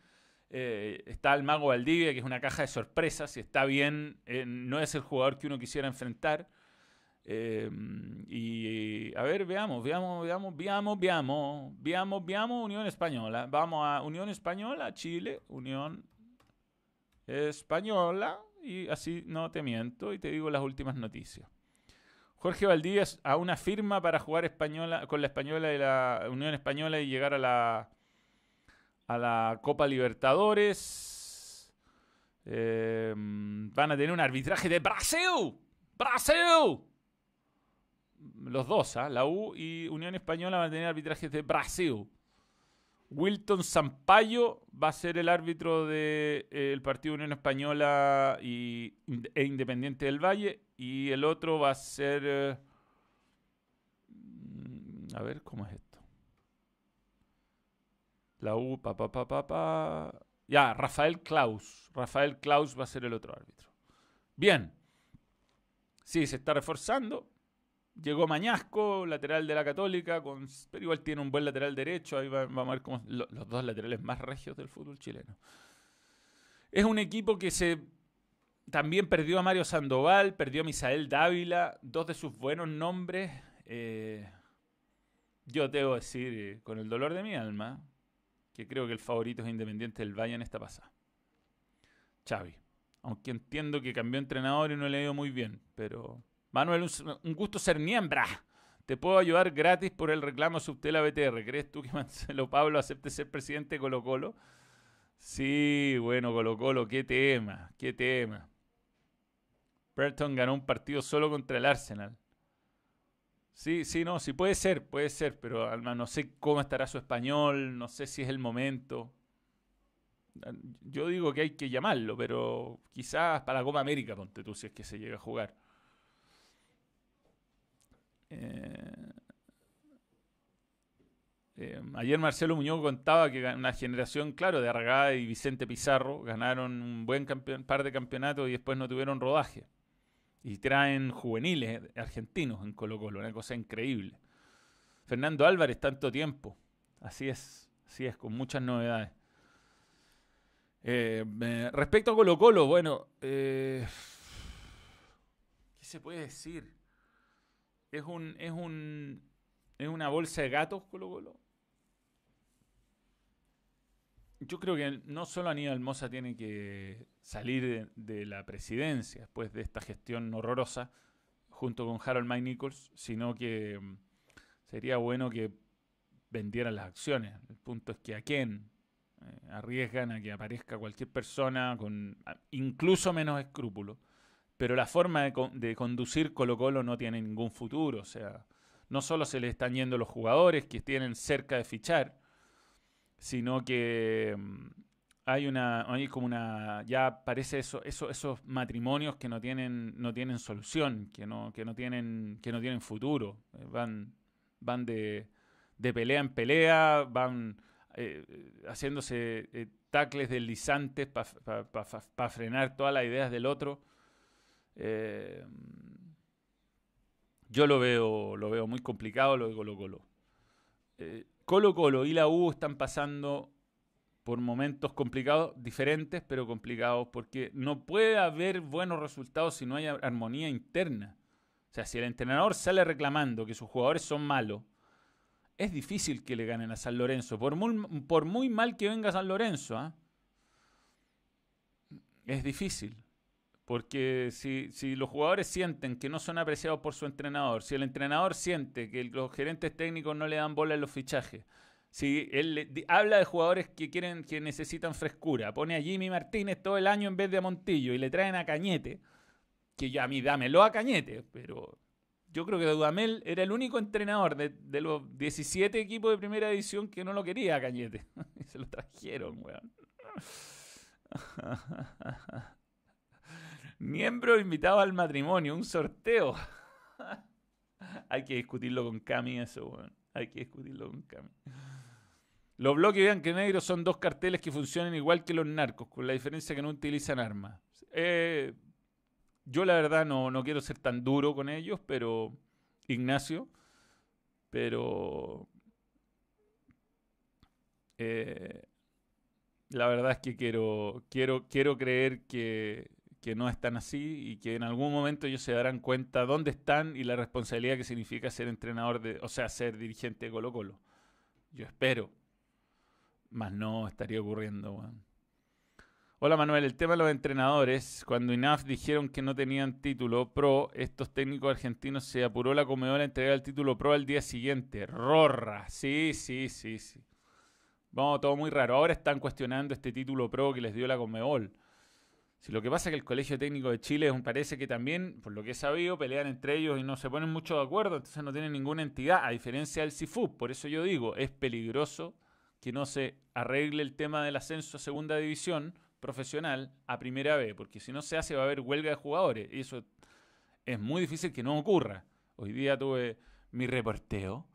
Eh, está el Mago Valdivia, que es una caja de sorpresas. Si está bien, eh, no es el jugador que uno quisiera enfrentar. Eh, y a ver, veamos, veamos, veamos, veamos, veamos, veamos, veamos Unión Española. Vamos a Unión Española, Chile, Unión Española. Y así no te miento y te digo las últimas noticias. Jorge Valdivia a una firma para jugar española, con la Española y la Unión Española y llegar a la a la Copa Libertadores. Eh, van a tener un arbitraje de Brasil. Brasil. Los dos, ¿ah? la U y Unión Española van a tener arbitrajes de Brasil. Wilton Sampaio va a ser el árbitro del de, eh, partido Unión Española e Independiente del Valle. Y el otro va a ser... Eh, a ver, ¿cómo es esto? La U, pa, pa, pa. Ya, Rafael Klaus. Rafael Klaus va a ser el otro árbitro. Bien. Sí, se está reforzando. Llegó Mañasco, lateral de la Católica, con, pero igual tiene un buen lateral derecho. Ahí vamos a ver cómo, los dos laterales más regios del fútbol chileno. Es un equipo que se también perdió a Mario Sandoval, perdió a Misael Dávila, dos de sus buenos nombres. Eh, yo debo decir, eh, con el dolor de mi alma, que creo que el favorito es Independiente del Valle en esta pasada. Xavi. Aunque entiendo que cambió entrenador y no le ha ido muy bien. Pero, Manuel, un, gusto ser miembro. Te puedo ayudar gratis por el reclamo Subtela BTR. ¿Crees tú que *laughs* Marcelo Pablo acepte ser presidente de Colo Colo? Sí, bueno, Colo Colo, qué tema, qué tema. Burton ganó un partido solo contra el Arsenal. Sí, sí, no, sí puede ser, puede ser, pero Alma, no sé cómo estará su español, no sé si es el momento. Yo digo que hay que llamarlo, pero quizás para la Copa América, ponte tú, si es que se llega a jugar. Eh, eh, ayer Marcelo Muñoz contaba que una generación, claro, de Argada y Vicente Pizarro ganaron un buen par de campeonatos y después no tuvieron rodaje. Y traen juveniles argentinos en Colo Colo, una cosa increíble. Fernando Álvarez, tanto tiempo. Así es, así es, con muchas novedades. Eh, respecto a Colo Colo, bueno, ¿qué se puede decir? Es un, es un, es una bolsa de gatos Colo Colo. yo creo que no solo Aníbal Mosa tiene que salir de, la presidencia después de esta gestión horrorosa, junto con Harold Mike Nichols, sino que mm, sería bueno que vendieran las acciones. El punto es que a quién eh, arriesgan a que aparezca cualquier persona con incluso menos escrúpulos, pero la forma de, conducir Colo Colo no tiene ningún futuro. O sea, no solo se le están yendo los jugadores que tienen cerca de fichar, sino que mm, hay una hay como una ya parece eso, eso esos matrimonios que no tienen no tienen solución que no que no tienen que no tienen futuro eh, van van de, de pelea en pelea van eh, haciéndose eh, tacles deslizantes para frenar todas las ideas del otro yo lo veo lo veo muy complicado lo de Colo Colo Colo Colo y la U están pasando por momentos complicados, diferentes, pero complicados, porque no puede haber buenos resultados si no hay armonía interna. O sea, si el entrenador sale reclamando que sus jugadores son malos, es difícil que le ganen a San Lorenzo, por muy, por muy mal que venga San Lorenzo. ¿ah? Es difícil. Porque si, los jugadores sienten que no son apreciados por su entrenador, si el entrenador siente que los gerentes técnicos no le dan bola en los fichajes, si él habla de jugadores que quieren, que necesitan frescura, pone a Jimmy Martínez todo el año en vez de a Montillo y le traen a Cañete, que ya a mí dámelo a Cañete, pero yo creo que Dudamel era el único entrenador de, de, los 17 equipos de primera división que no lo quería a Cañete. *laughs* y se lo trajeron, weón. *laughs* Miembro invitado al matrimonio, un sorteo. *laughs* Hay que discutirlo con Cami eso, weón. Hay que discutirlo con Cami. Los bloques que negro son dos carteles que funcionan igual que los narcos, con la diferencia que no utilizan armas. Eh, yo la verdad no, no quiero ser tan duro con ellos, pero Ignacio, pero eh, la verdad es que quiero, quiero, quiero creer que que no están así y que en algún momento ellos se darán cuenta dónde están y la responsabilidad que significa ser entrenador de, o sea, ser dirigente de Colo Colo. Yo espero, más no estaría ocurriendo. Hola Manuel, el tema de los entrenadores, cuando INAF dijeron que no tenían título pro, estos técnicos argentinos se apuró la Comedora a entregar el título pro al día siguiente. Rorra, sí, sí, sí, sí. Vamos, todo muy raro. Ahora están cuestionando este título pro que les dio la Comebol. Si lo que pasa es que el Colegio Técnico de Chile parece que también, por lo que he sabido, pelean entre ellos y no se ponen mucho de acuerdo, entonces no tienen ninguna entidad, a diferencia del CIFU. Por eso yo digo, es peligroso que no se arregle el tema del ascenso a segunda división profesional a primera vez, porque si no se hace va a haber huelga de jugadores y eso es muy difícil que no ocurra. Hoy día tuve mi reporteo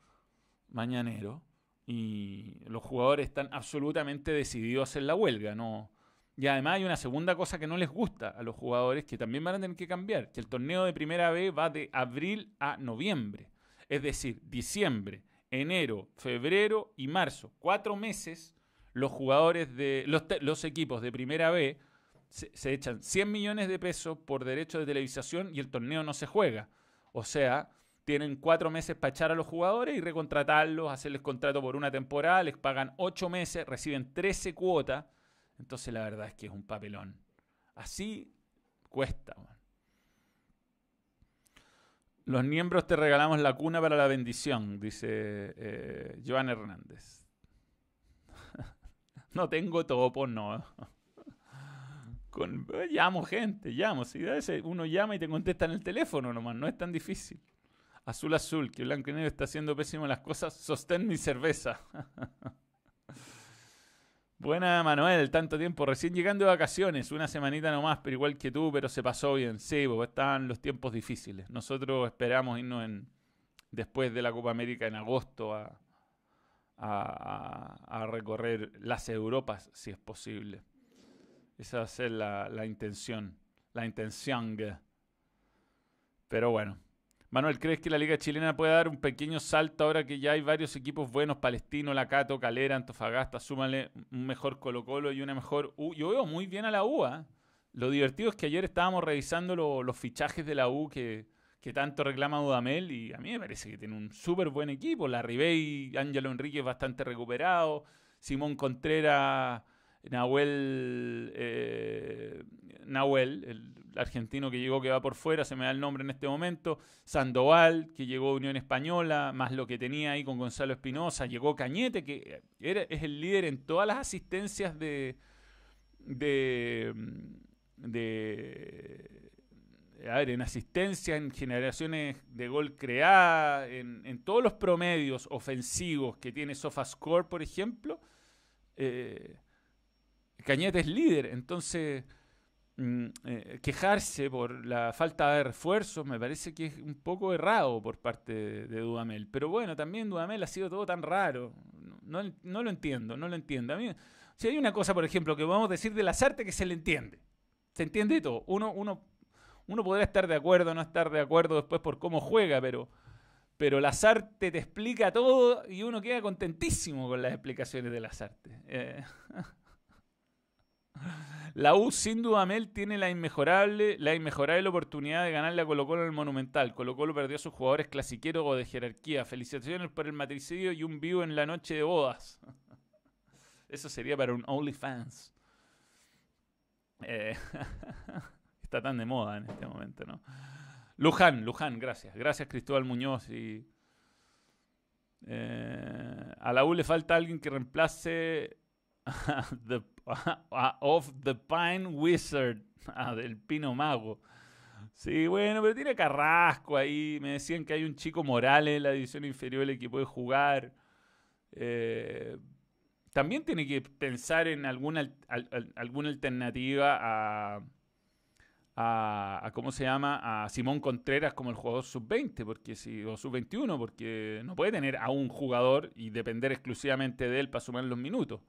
mañanero y los jugadores están absolutamente decididos a hacer la huelga, no y además hay una segunda cosa que no les gusta a los jugadores que también van a tener que cambiar, que el torneo de primera B va de abril a noviembre. Es decir, diciembre, enero, febrero y marzo. Cuatro meses los jugadores de los, equipos de primera B se, echan 100 millones de pesos por derecho de televisación y el torneo no se juega. O sea, tienen cuatro meses para echar a los jugadores y recontratarlos, hacerles contrato por una temporada, les pagan ocho meses, reciben 13 cuotas entonces la verdad es que es un papelón. Así cuesta. Los miembros te regalamos la cuna para la bendición, dice eh, Joan Hernández. *laughs* no tengo topo, no. *laughs* Con, eh, llamo gente, llamo. Si uno llama y te contesta en el teléfono nomás, no es tan difícil. Azul azul, que Blanco y Negro está haciendo pésimo las cosas, sostén mi cerveza. *laughs* Buena Manuel, tanto tiempo, recién llegando de vacaciones, una semanita nomás, pero igual que tú, pero se pasó bien. Sí, porque estaban los tiempos difíciles. Nosotros esperamos irnos en, después de la Copa América en agosto a, a, recorrer las Europas, si es posible. Esa va a ser la, la intención, la intención. Pero bueno, Manuel, ¿crees que la Liga Chilena puede dar un pequeño salto ahora que ya hay varios equipos buenos? Palestino, Lacato, Calera, Antofagasta, súmale un mejor Colo Colo y una mejor U. Yo veo muy bien a la U. ¿ah? Lo divertido es que ayer estábamos revisando los fichajes de la U que, tanto reclama Dudamel y a mí me parece que tiene un súper buen equipo. La Ribey, Ángelo Enrique bastante recuperado. Simón Contreras Nahuel, eh, Nahuel, el argentino que llegó que va por fuera, se me da el nombre en este momento, Sandoval, que llegó a Unión Española, más lo que tenía ahí con Gonzalo Espinosa, llegó Cañete, que es el líder en todas las asistencias de, de, de a ver, en asistencia, en generaciones de gol creada, en, todos los promedios ofensivos que tiene SofaScore, por ejemplo, eh, Cañete es líder. Entonces, eh, quejarse por la falta de refuerzos me parece que es un poco errado por parte de, Dudamel. Pero bueno, también Dudamel ha sido todo tan raro. No, no, lo entiendo, no lo entiendo. A mí, si hay una cosa, por ejemplo, que podemos decir de las artes que se le entiende. Se entiende todo. Uno, uno uno podrá estar de acuerdo o no estar de acuerdo después por cómo juega, pero, pero Lazarte te explica todo y uno queda contentísimo con las explicaciones de Lazarte. Eh. *laughs* La U sin duda Mel tiene la inmejorable, la inmejorable oportunidad de ganarle a Colo Colo en el Monumental. Colo Colo perdió a sus jugadores clasiqueros o de jerarquía. Felicitaciones por el matricidio y un vivo en la noche de bodas. *laughs* Eso sería para un OnlyFans. Eh. *laughs* está tan de moda en este momento, ¿no? Luján, Luján, gracias. Gracias Cristóbal Muñoz. Y, eh, a la U le falta alguien que reemplace *laughs* the, *laughs* of the Pine Wizard, *laughs* ah, del Pino Mago. Sí, bueno, pero tiene Carrasco ahí. Me decían que hay un chico Morales en la división inferior del equipo de jugar. Eh, también tiene que pensar en alguna, alguna alternativa a a, ¿cómo se llama? A Simón Contreras como el jugador sub-20, porque si, o sub-21, porque no puede tener a un jugador y depender exclusivamente de él para sumar los minutos.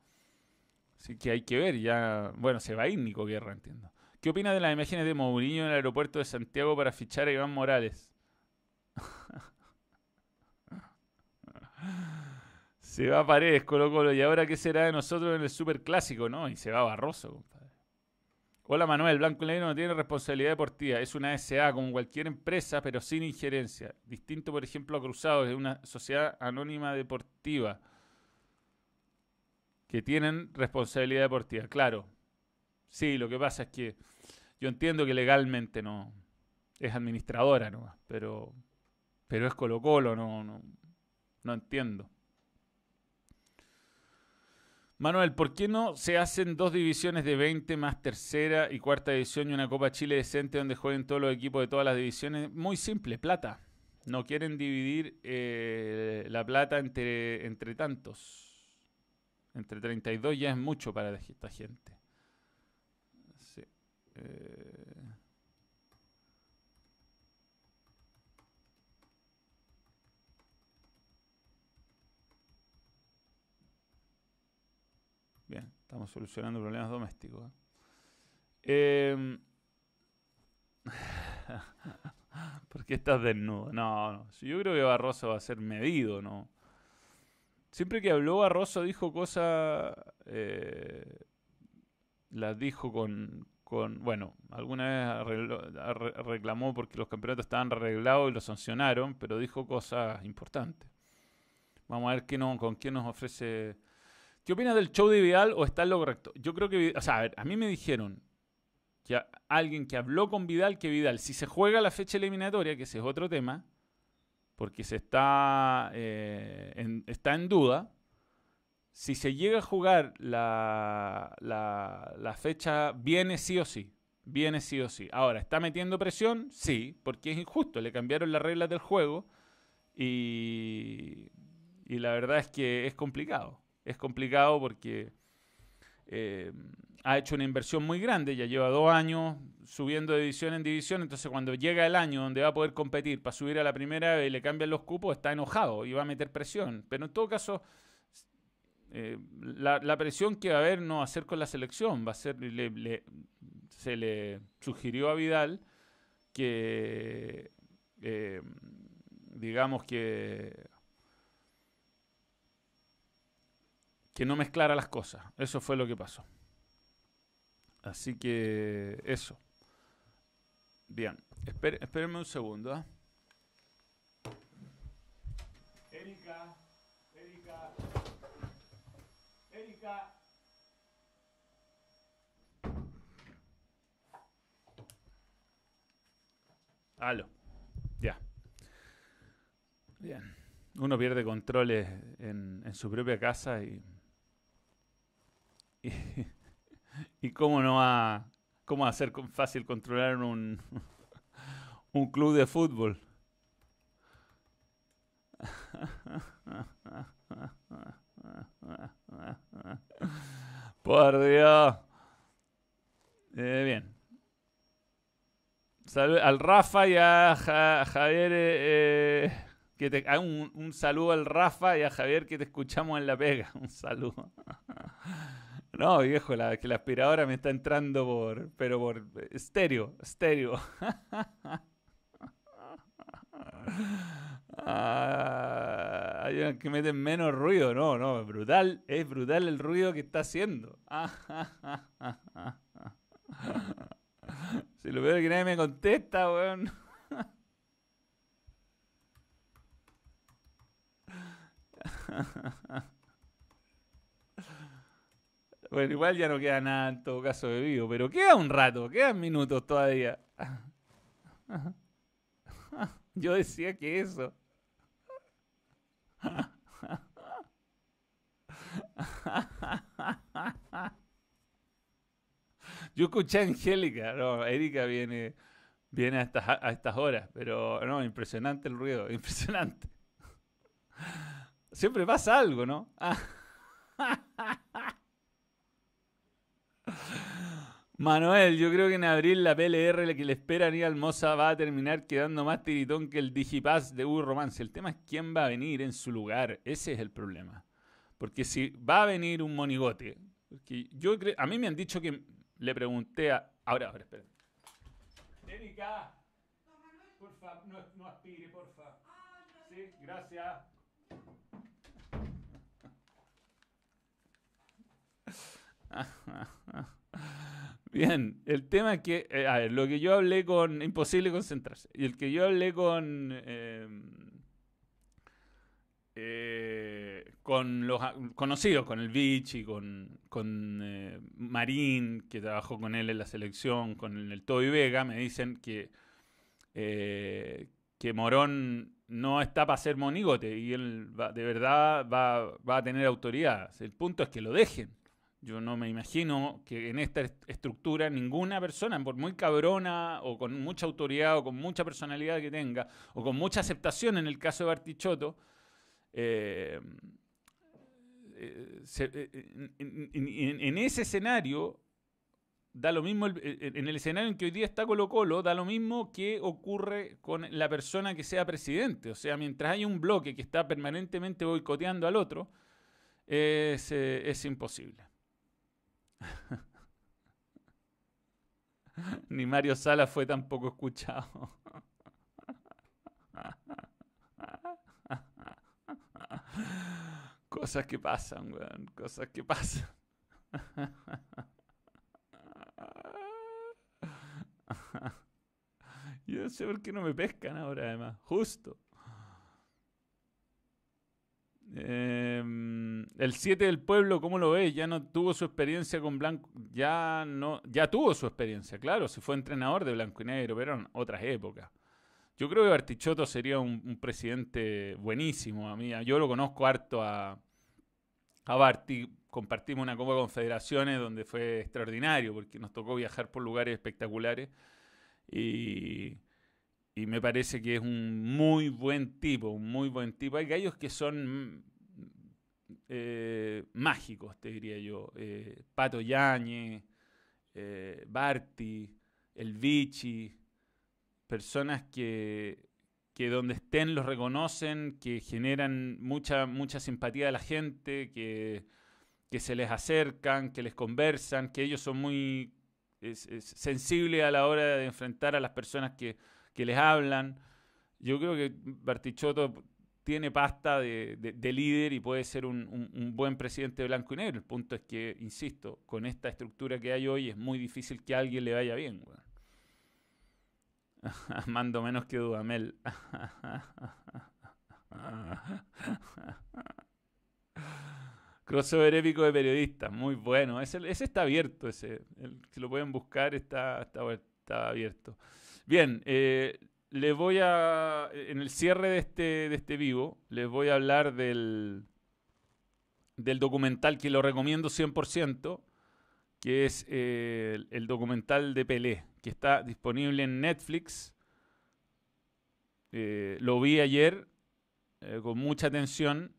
Así que hay que ver, ya, bueno, se va a Guerra, entiendo. ¿Qué opina de las imágenes de Mourinho en el aeropuerto de Santiago para fichar a Iván Morales? *laughs* se va a Paredes, Colo Colo, y ahora qué será de nosotros en el Super Clásico, ¿no? Y se va Barroso, compadre. Hola Manuel, Blanco Negro no tiene responsabilidad deportiva, es una SA como cualquier empresa, pero sin injerencia. Distinto, por ejemplo, a Cruzados, es una sociedad anónima deportiva que tienen responsabilidad deportiva. Claro, sí, lo que pasa es que yo entiendo que legalmente no es administradora, ¿no? pero, pero es Colo Colo, no, no, no entiendo. Manuel, ¿por qué no se hacen dos divisiones de 20 más tercera y cuarta división y una Copa Chile decente donde jueguen todos los equipos de todas las divisiones? Muy simple, plata. No quieren dividir eh, la plata entre, entre tantos. Entre 32 ya es mucho para esta gente. Sí. Eh, Bien, estamos solucionando problemas domésticos. ¿eh? Em, *laughs* ¿Por qué estás desnudo? No, no. Yo creo que Barroso va a ser medido, ¿no? Siempre que habló Barroso dijo cosas... Eh, las dijo con, con... Bueno, alguna vez reclamó porque los campeonatos estaban arreglados y los sancionaron, pero dijo cosas importantes. Vamos a ver qué con quién nos ofrece ¿Qué opinas del show de Vidal o está en lo correcto? Yo creo que, o sea, a ver, a mí me dijeron que alguien que habló con Vidal, que Vidal, si se juega la fecha eliminatoria, que ese es otro tema, porque se está, eh, en, está en duda, si se llega a jugar la, la, fecha, viene sí o sí. Viene sí o sí. Ahora, ¿está metiendo presión? Sí, porque es injusto. Le cambiaron las reglas del juego y, y la verdad es que es complicado es complicado porque eh, ha hecho una inversión muy grande, ya lleva dos años subiendo de división en división, entonces cuando llega el año donde va a poder competir para subir a la primera y le cambian los cupos, está enojado y va a meter presión. Pero en todo caso, eh, la, presión que va a haber no va a ser con la selección, va a ser, se le sugirió a Vidal que, eh, digamos que que no mezclara las cosas. Eso fue lo que pasó. Así que eso. Bien, Espere, espérenme un segundo. ¿eh? Erika, Erika, Erika. Aló, ya. Bien. Uno pierde controles en, en su propia casa y, y y cómo no va, cómo va a ser fácil controlar un, *laughs* un club de fútbol. *laughs* Por Dios. Eh, bien. al Rafa y a Javier. Eh, eh, que te, un, un, saludo al Rafa y a Javier que te escuchamos en la pega. *laughs* Un saludo. No, viejo, la, que la aspiradora me está entrando por. Pero por estéreo, estéreo. *laughs* Ah, hay que meten menos ruido, no, no, brutal, es brutal el ruido que está haciendo. *laughs* si lo veo que nadie me contesta, weón. *laughs* Bueno, igual ya no queda nada en todo caso de vivo, pero queda un rato, quedan minutos todavía. *laughs* Yo decía que eso. *laughs* Yo escuché a Angélica, no, Erika viene, viene a, estas, a estas horas, pero no, impresionante el ruido, *laughs* impresionante. Siempre pasa algo, ¿no? *laughs* Manuel, yo creo que en abril la PLR que le espera a Aníbal Moza va a terminar quedando más tiritón que el Digipass de U Romance. El tema es quién va a venir en su lugar. Ese es el problema. Porque si va a venir un monigote, yo a mí me han dicho que le pregunté a. Ahora, ahora, espera. Erika, porfa, no, no aspire, porfa. Sí, gracias. *laughs* Bien, el tema es que, eh, lo que yo hablé con, imposible concentrarse, y el que yo hablé con, em, eh, con los conocidos, con el Vichy, con, con eh, Marín, que trabajó con él en la selección, con el Toby Vega, me dicen que, que Morón no está para ser monigote y él de verdad va, va a tener autoridad. El punto es que lo dejen. Yo no me imagino que en esta estructura ninguna persona, por muy cabrona o con mucha autoridad o con mucha personalidad que tenga, o con mucha aceptación en el caso de Bartichotto, eh, eh, en, ese escenario, da lo mismo, en el escenario en que hoy día está Colo Colo, da lo mismo que ocurre con la persona que sea presidente. O sea, mientras hay un bloque que está permanentemente boicoteando al otro, eh, es imposible. *laughs* Ni Mario Sala fue tampoco escuchado. *laughs* Cosas que pasan, weón. Cosas que pasan. *laughs* Yo no sé por qué no me pescan ahora, además. Justo. Em, el 7 del pueblo, ¿cómo lo ves? Ya no tuvo su experiencia con Blanco, ya no, ya tuvo su experiencia, claro, si fue entrenador de Blanco y Negro, pero en otras épocas. Yo creo que Bartichotto sería un, presidente buenísimo. A mí, yo lo conozco harto a, a compartimos una Copa de Confederaciones donde fue extraordinario porque nos tocó viajar por lugares espectaculares y y me parece que es un muy buen tipo, un muy buen tipo. Hay gallos que son eh, mágicos, te diría yo. Eh, Pato Yañez, eh, Barty, El Vichy, personas que, que donde estén los reconocen, que generan mucha, mucha simpatía de la gente, que, que se les acercan, que les conversan, que ellos son muy sensibles a la hora de enfrentar a las personas que que les hablan. Yo creo que Bartichotto tiene pasta de, líder y puede ser un, buen presidente de blanco y negro. El punto es que, insisto, con esta estructura que hay hoy es muy difícil que a alguien le vaya bien. *laughs* Mando menos que Dudamel. *laughs* Crossover épico de periodistas, muy bueno. Ese, está abierto, ese. si lo pueden buscar, está, está, está abierto. Bien, eh, les voy a, en el cierre de este, de este vivo, les voy a hablar del, del documental que lo recomiendo 100%, que es eh, el, documental de Pelé, que está disponible en Netflix. Eh, lo vi ayer con mucha atención,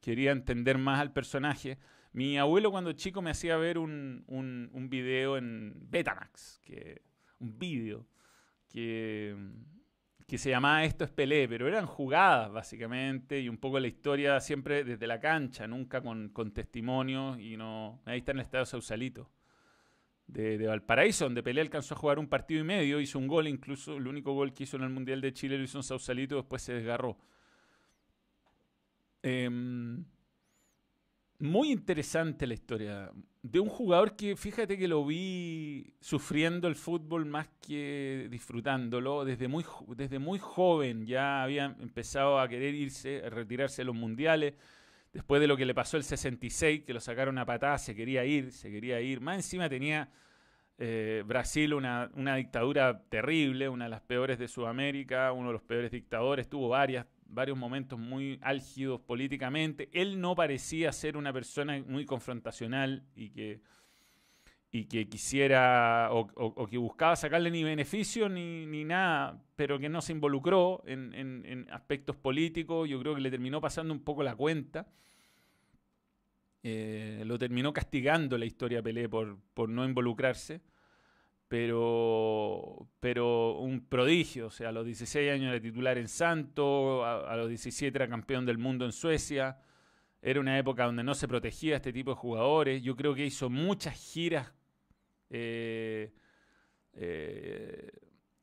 quería entender más al personaje. Mi abuelo cuando chico me hacía ver un, un, un video en Betamax, que, un video que, que se llamaba Esto es Pelé, pero eran jugadas básicamente y un poco la historia siempre desde la cancha, nunca con, con testimonios y no... Ahí está en el estado Sausalito. De, de, Valparaíso, donde Pelé alcanzó a jugar un partido y medio, hizo un gol incluso, el único gol que hizo en el Mundial de Chile lo hizo en Sausalito, después se desgarró. Eh, muy interesante la historia de un jugador que, fíjate que lo vi sufriendo el fútbol más que disfrutándolo. Desde muy, desde muy joven ya había empezado a querer irse, a retirarse de los mundiales. Después de lo que le pasó el 66, que lo sacaron a patada, se quería ir, se quería ir. Más encima tenía eh, Brasil una, una dictadura terrible, una de las peores de Sudamérica, uno de los peores dictadores, tuvo varias varios momentos muy álgidos políticamente. Él no parecía ser una persona muy confrontacional y que, y que quisiera o, que buscaba sacarle ni beneficio ni, ni, nada, pero que no se involucró en, en, aspectos políticos. Yo creo que le terminó pasando un poco la cuenta. Eh, lo terminó castigando la historia Pelé por, por no involucrarse pero, pero un prodigio. O sea, a los 16 años era titular en Santo, a, los 17 era campeón del mundo en Suecia. Era una época donde no se protegía a este tipo de jugadores. Yo creo que hizo muchas giras. Eh, eh,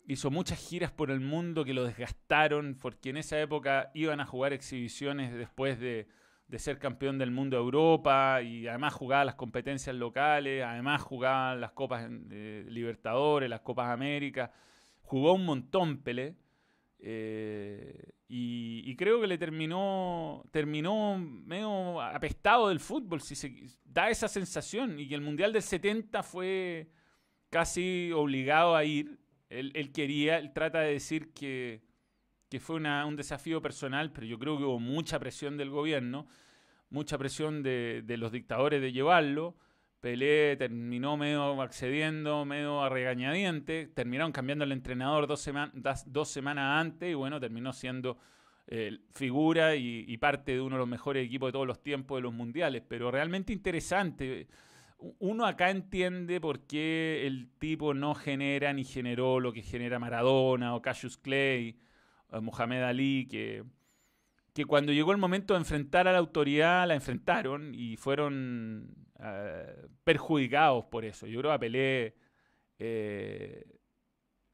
hizo muchas giras por el mundo que lo desgastaron, porque en esa época iban a jugar exhibiciones después de, de ser campeón del mundo de Europa y además jugaba las competencias locales, además jugaba las Copas Libertadores, las Copas América, jugó un montón Pelé eh, y, creo que le terminó, terminó medio apestado del fútbol, si se da esa sensación y que el Mundial del 70 fue casi obligado a ir, él, quería, él trata de decir que que fue un desafío personal, pero yo creo que hubo mucha presión del gobierno, mucha presión de, los dictadores de llevarlo. Pelé terminó medio accediendo, medio a regañadiente. Terminaron cambiando el entrenador dos, semanas antes y bueno, terminó siendo eh, figura y, parte de uno de los mejores equipos de todos los tiempos de los mundiales. Pero realmente interesante. Uno acá entiende por qué el tipo no genera ni generó lo que genera Maradona o Cassius Clay Mohamed Ali, que, que cuando llegó el momento de enfrentar a la autoridad, la enfrentaron y fueron eh, perjudicados por eso. Yo creo que a Pelé eh,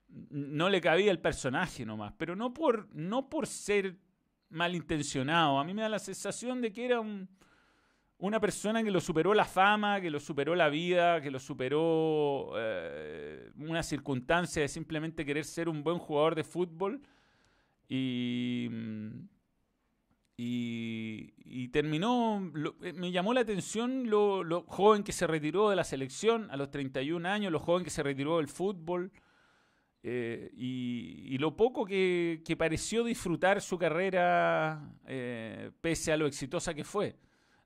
no le cabía el personaje nomás, pero no por, no por ser malintencionado. A mí me da la sensación de que era una persona que lo superó la fama, que lo superó la vida, que lo superó eh, una circunstancia de simplemente querer ser un buen jugador de fútbol y, y, terminó, eh, me llamó la atención lo, joven que se retiró de la selección a los 31 años, lo joven que se retiró del fútbol. Eh, y, lo poco que, pareció disfrutar su carrera eh, pese a lo exitosa que fue.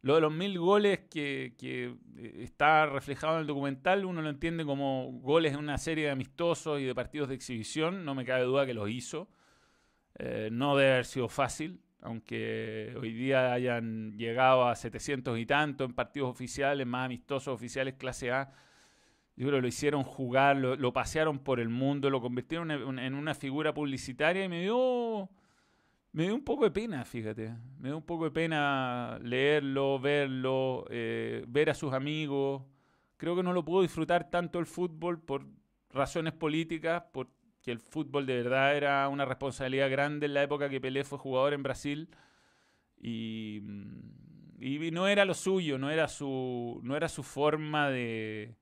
Lo de los mil goles que, que, está reflejado en el documental, uno lo entiende como goles en una serie de amistosos y de partidos de exhibición, no me cabe duda que los hizo. Eh, no debe haber sido fácil, aunque hoy día hayan llegado a 700 y tanto en partidos oficiales, más amistosos oficiales clase A. Yo creo que lo hicieron jugar, lo, pasearon por el mundo, lo convirtieron en, una figura publicitaria y me dio, me dio un poco de pena, fíjate. Me dio un poco de pena leerlo, verlo, eh, ver a sus amigos. Creo que no lo pudo disfrutar tanto el fútbol por razones políticas, por que el fútbol de verdad era una responsabilidad grande en la época que Pelé fue jugador en Brasil. Y, y no era lo suyo, no era su, no era su forma de,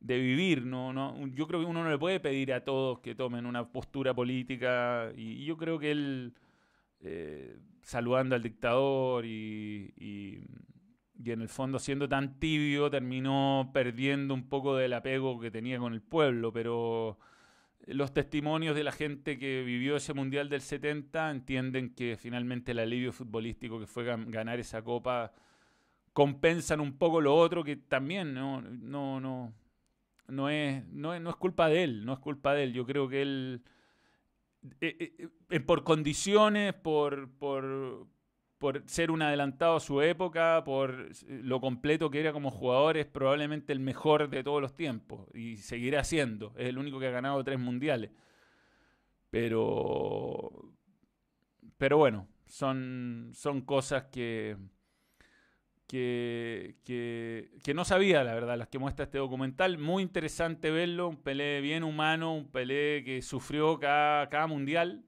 de vivir. No, no, yo creo que uno no le puede pedir a todos que tomen una postura política. Y, yo creo que él, eh, saludando al dictador y, y, y en el fondo siendo tan tibio, terminó perdiendo un poco del apego que tenía con el pueblo, pero los testimonios de la gente que vivió ese Mundial del 70 entienden que finalmente el alivio futbolístico que fue ganar esa copa compensan un poco lo otro que también no, no, no, no, es, no, es, culpa de él, no es culpa de él. Yo creo que él, eh, eh, eh, por condiciones, por, por, por ser un adelantado a su época, por lo completo que era como jugador, es probablemente el mejor de todos los tiempos y seguirá siendo. Es el único que ha ganado tres mundiales. Pero, pero bueno, son, son cosas que, que, que, no sabía, la verdad, las que muestra este documental. Muy interesante verlo, un Pelé bien humano, un Pelé que sufrió cada, cada mundial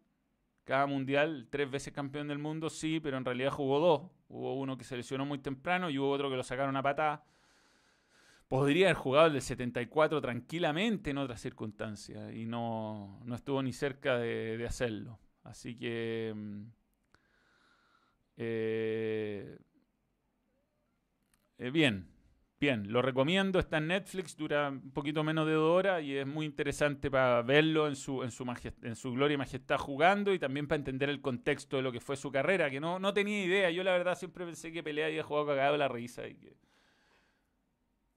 cada mundial, tres veces campeón del mundo, sí, pero en realidad jugó dos. Hubo uno que se lesionó muy temprano y hubo otro que lo sacaron a patada. Podría haber jugado el del 74 tranquilamente en otras circunstancias y no, no estuvo ni cerca de, hacerlo. Así que... Mm, eh, eh, bien, Bien, lo recomiendo, está en Netflix, dura un poquito menos de dos horas y es muy interesante para verlo en su, en su, gloria y majestad jugando y también para entender el contexto de lo que fue su carrera, que no, no tenía idea. Yo la verdad siempre pensé que Pelea había jugado cagado la risa y que,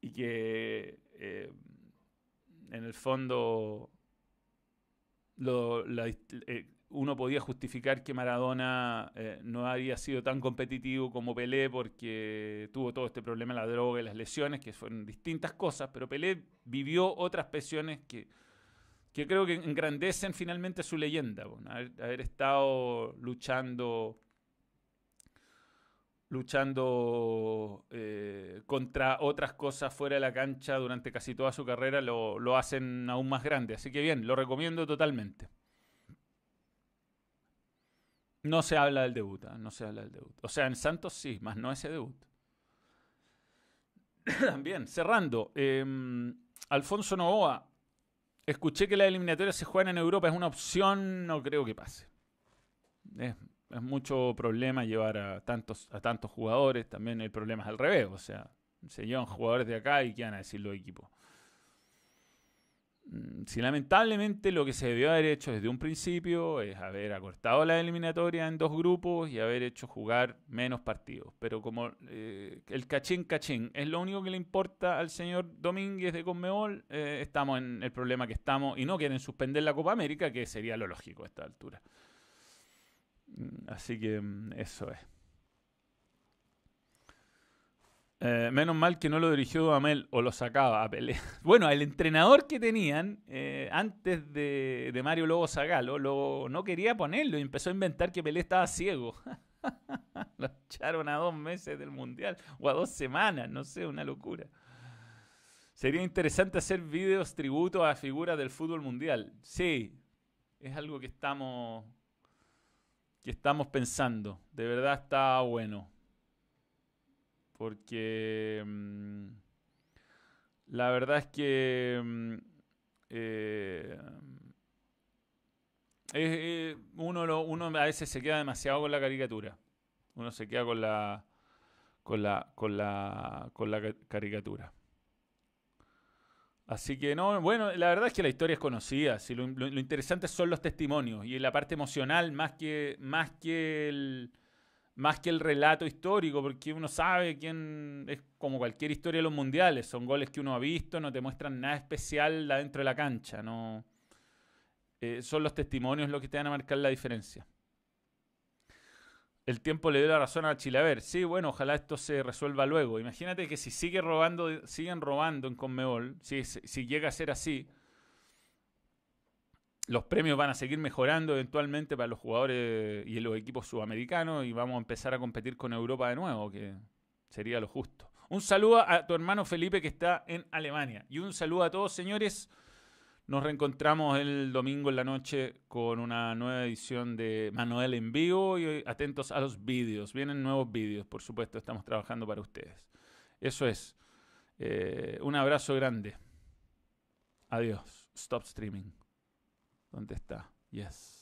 y que eh, en el fondo lo, eh, uno podía justificar que Maradona eh, no había sido tan competitivo como Pelé porque tuvo todo este problema de la droga y las lesiones, que fueron distintas cosas, pero Pelé vivió otras presiones que, que creo que engrandecen finalmente su leyenda. haber, estado luchando luchando eh, contra otras cosas fuera de la cancha durante casi toda su carrera lo hacen aún más grande. Así que bien, lo recomiendo totalmente. No se habla del debut, ¿ah? no se habla del debut. O sea, en Santos sí, más no ese debut. *coughs* Bien, cerrando. Em, Alfonso Novoa. Escuché que la eliminatoria se juega en Europa. ¿Es una opción? No creo que pase. Es, mucho problema llevar a tantos, a tantos jugadores. También el problema es al revés. O sea, se llevan jugadores de acá y qué van a decir los equipos. Mm, si lamentablemente lo que se debió haber hecho desde un principio es haber acortado la eliminatoria en dos grupos y haber hecho jugar menos partidos. Pero como eh, el cachín cachín es lo único que le importa al señor Domínguez de Conmebol, eh, estamos en el problema que estamos y no quieren suspender la Copa América, que sería lo lógico a esta altura. Mm, así que mm, eso es. Eh, menos mal que no lo dirigió Dudamel o lo sacaba a Pelé. *laughs* Bueno, el entrenador que tenían eh, antes de, Mario Lobo Zagalo lo, no quería ponerlo y empezó a inventar que Pelé estaba ciego. *laughs* lo echaron a dos meses del Mundial o a dos semanas, no sé, una locura. Sería interesante hacer videos tributo a figuras del fútbol mundial. Sí, es algo que estamos, que estamos pensando. De verdad está bueno porque mm, la verdad es que mm, eh, eh, uno, a veces se queda demasiado con la caricatura. Uno se queda con la con la con la con la caricatura. Así que no, bueno, la verdad es que la historia es conocida. Si lo, lo, interesante son los testimonios y la parte emocional más que más que el más que el relato histórico, porque uno sabe quién es como cualquier historia de los mundiales, son goles que uno ha visto, no te muestran nada especial dentro de la cancha, no eh, son los testimonios los que te van a marcar la diferencia. El tiempo le dio la razón a Chile. A ver, sí, bueno, ojalá esto se resuelva luego. Imagínate que si sigue robando, siguen robando en Conmebol, si, si llega a ser así, los premios van a seguir mejorando eventualmente para los jugadores y los equipos sudamericanos y vamos a empezar a competir con Europa de nuevo, que sería lo justo. Un saludo a tu hermano Felipe que está en Alemania y un saludo a todos señores. Nos reencontramos el domingo en la noche con una nueva edición de Manuel en vivo y atentos a los vídeos. Vienen nuevos vídeos, por supuesto, estamos trabajando para ustedes. Eso es. Eh, un abrazo grande. Adiós. Stop streaming. ¿Dónde está? Yes.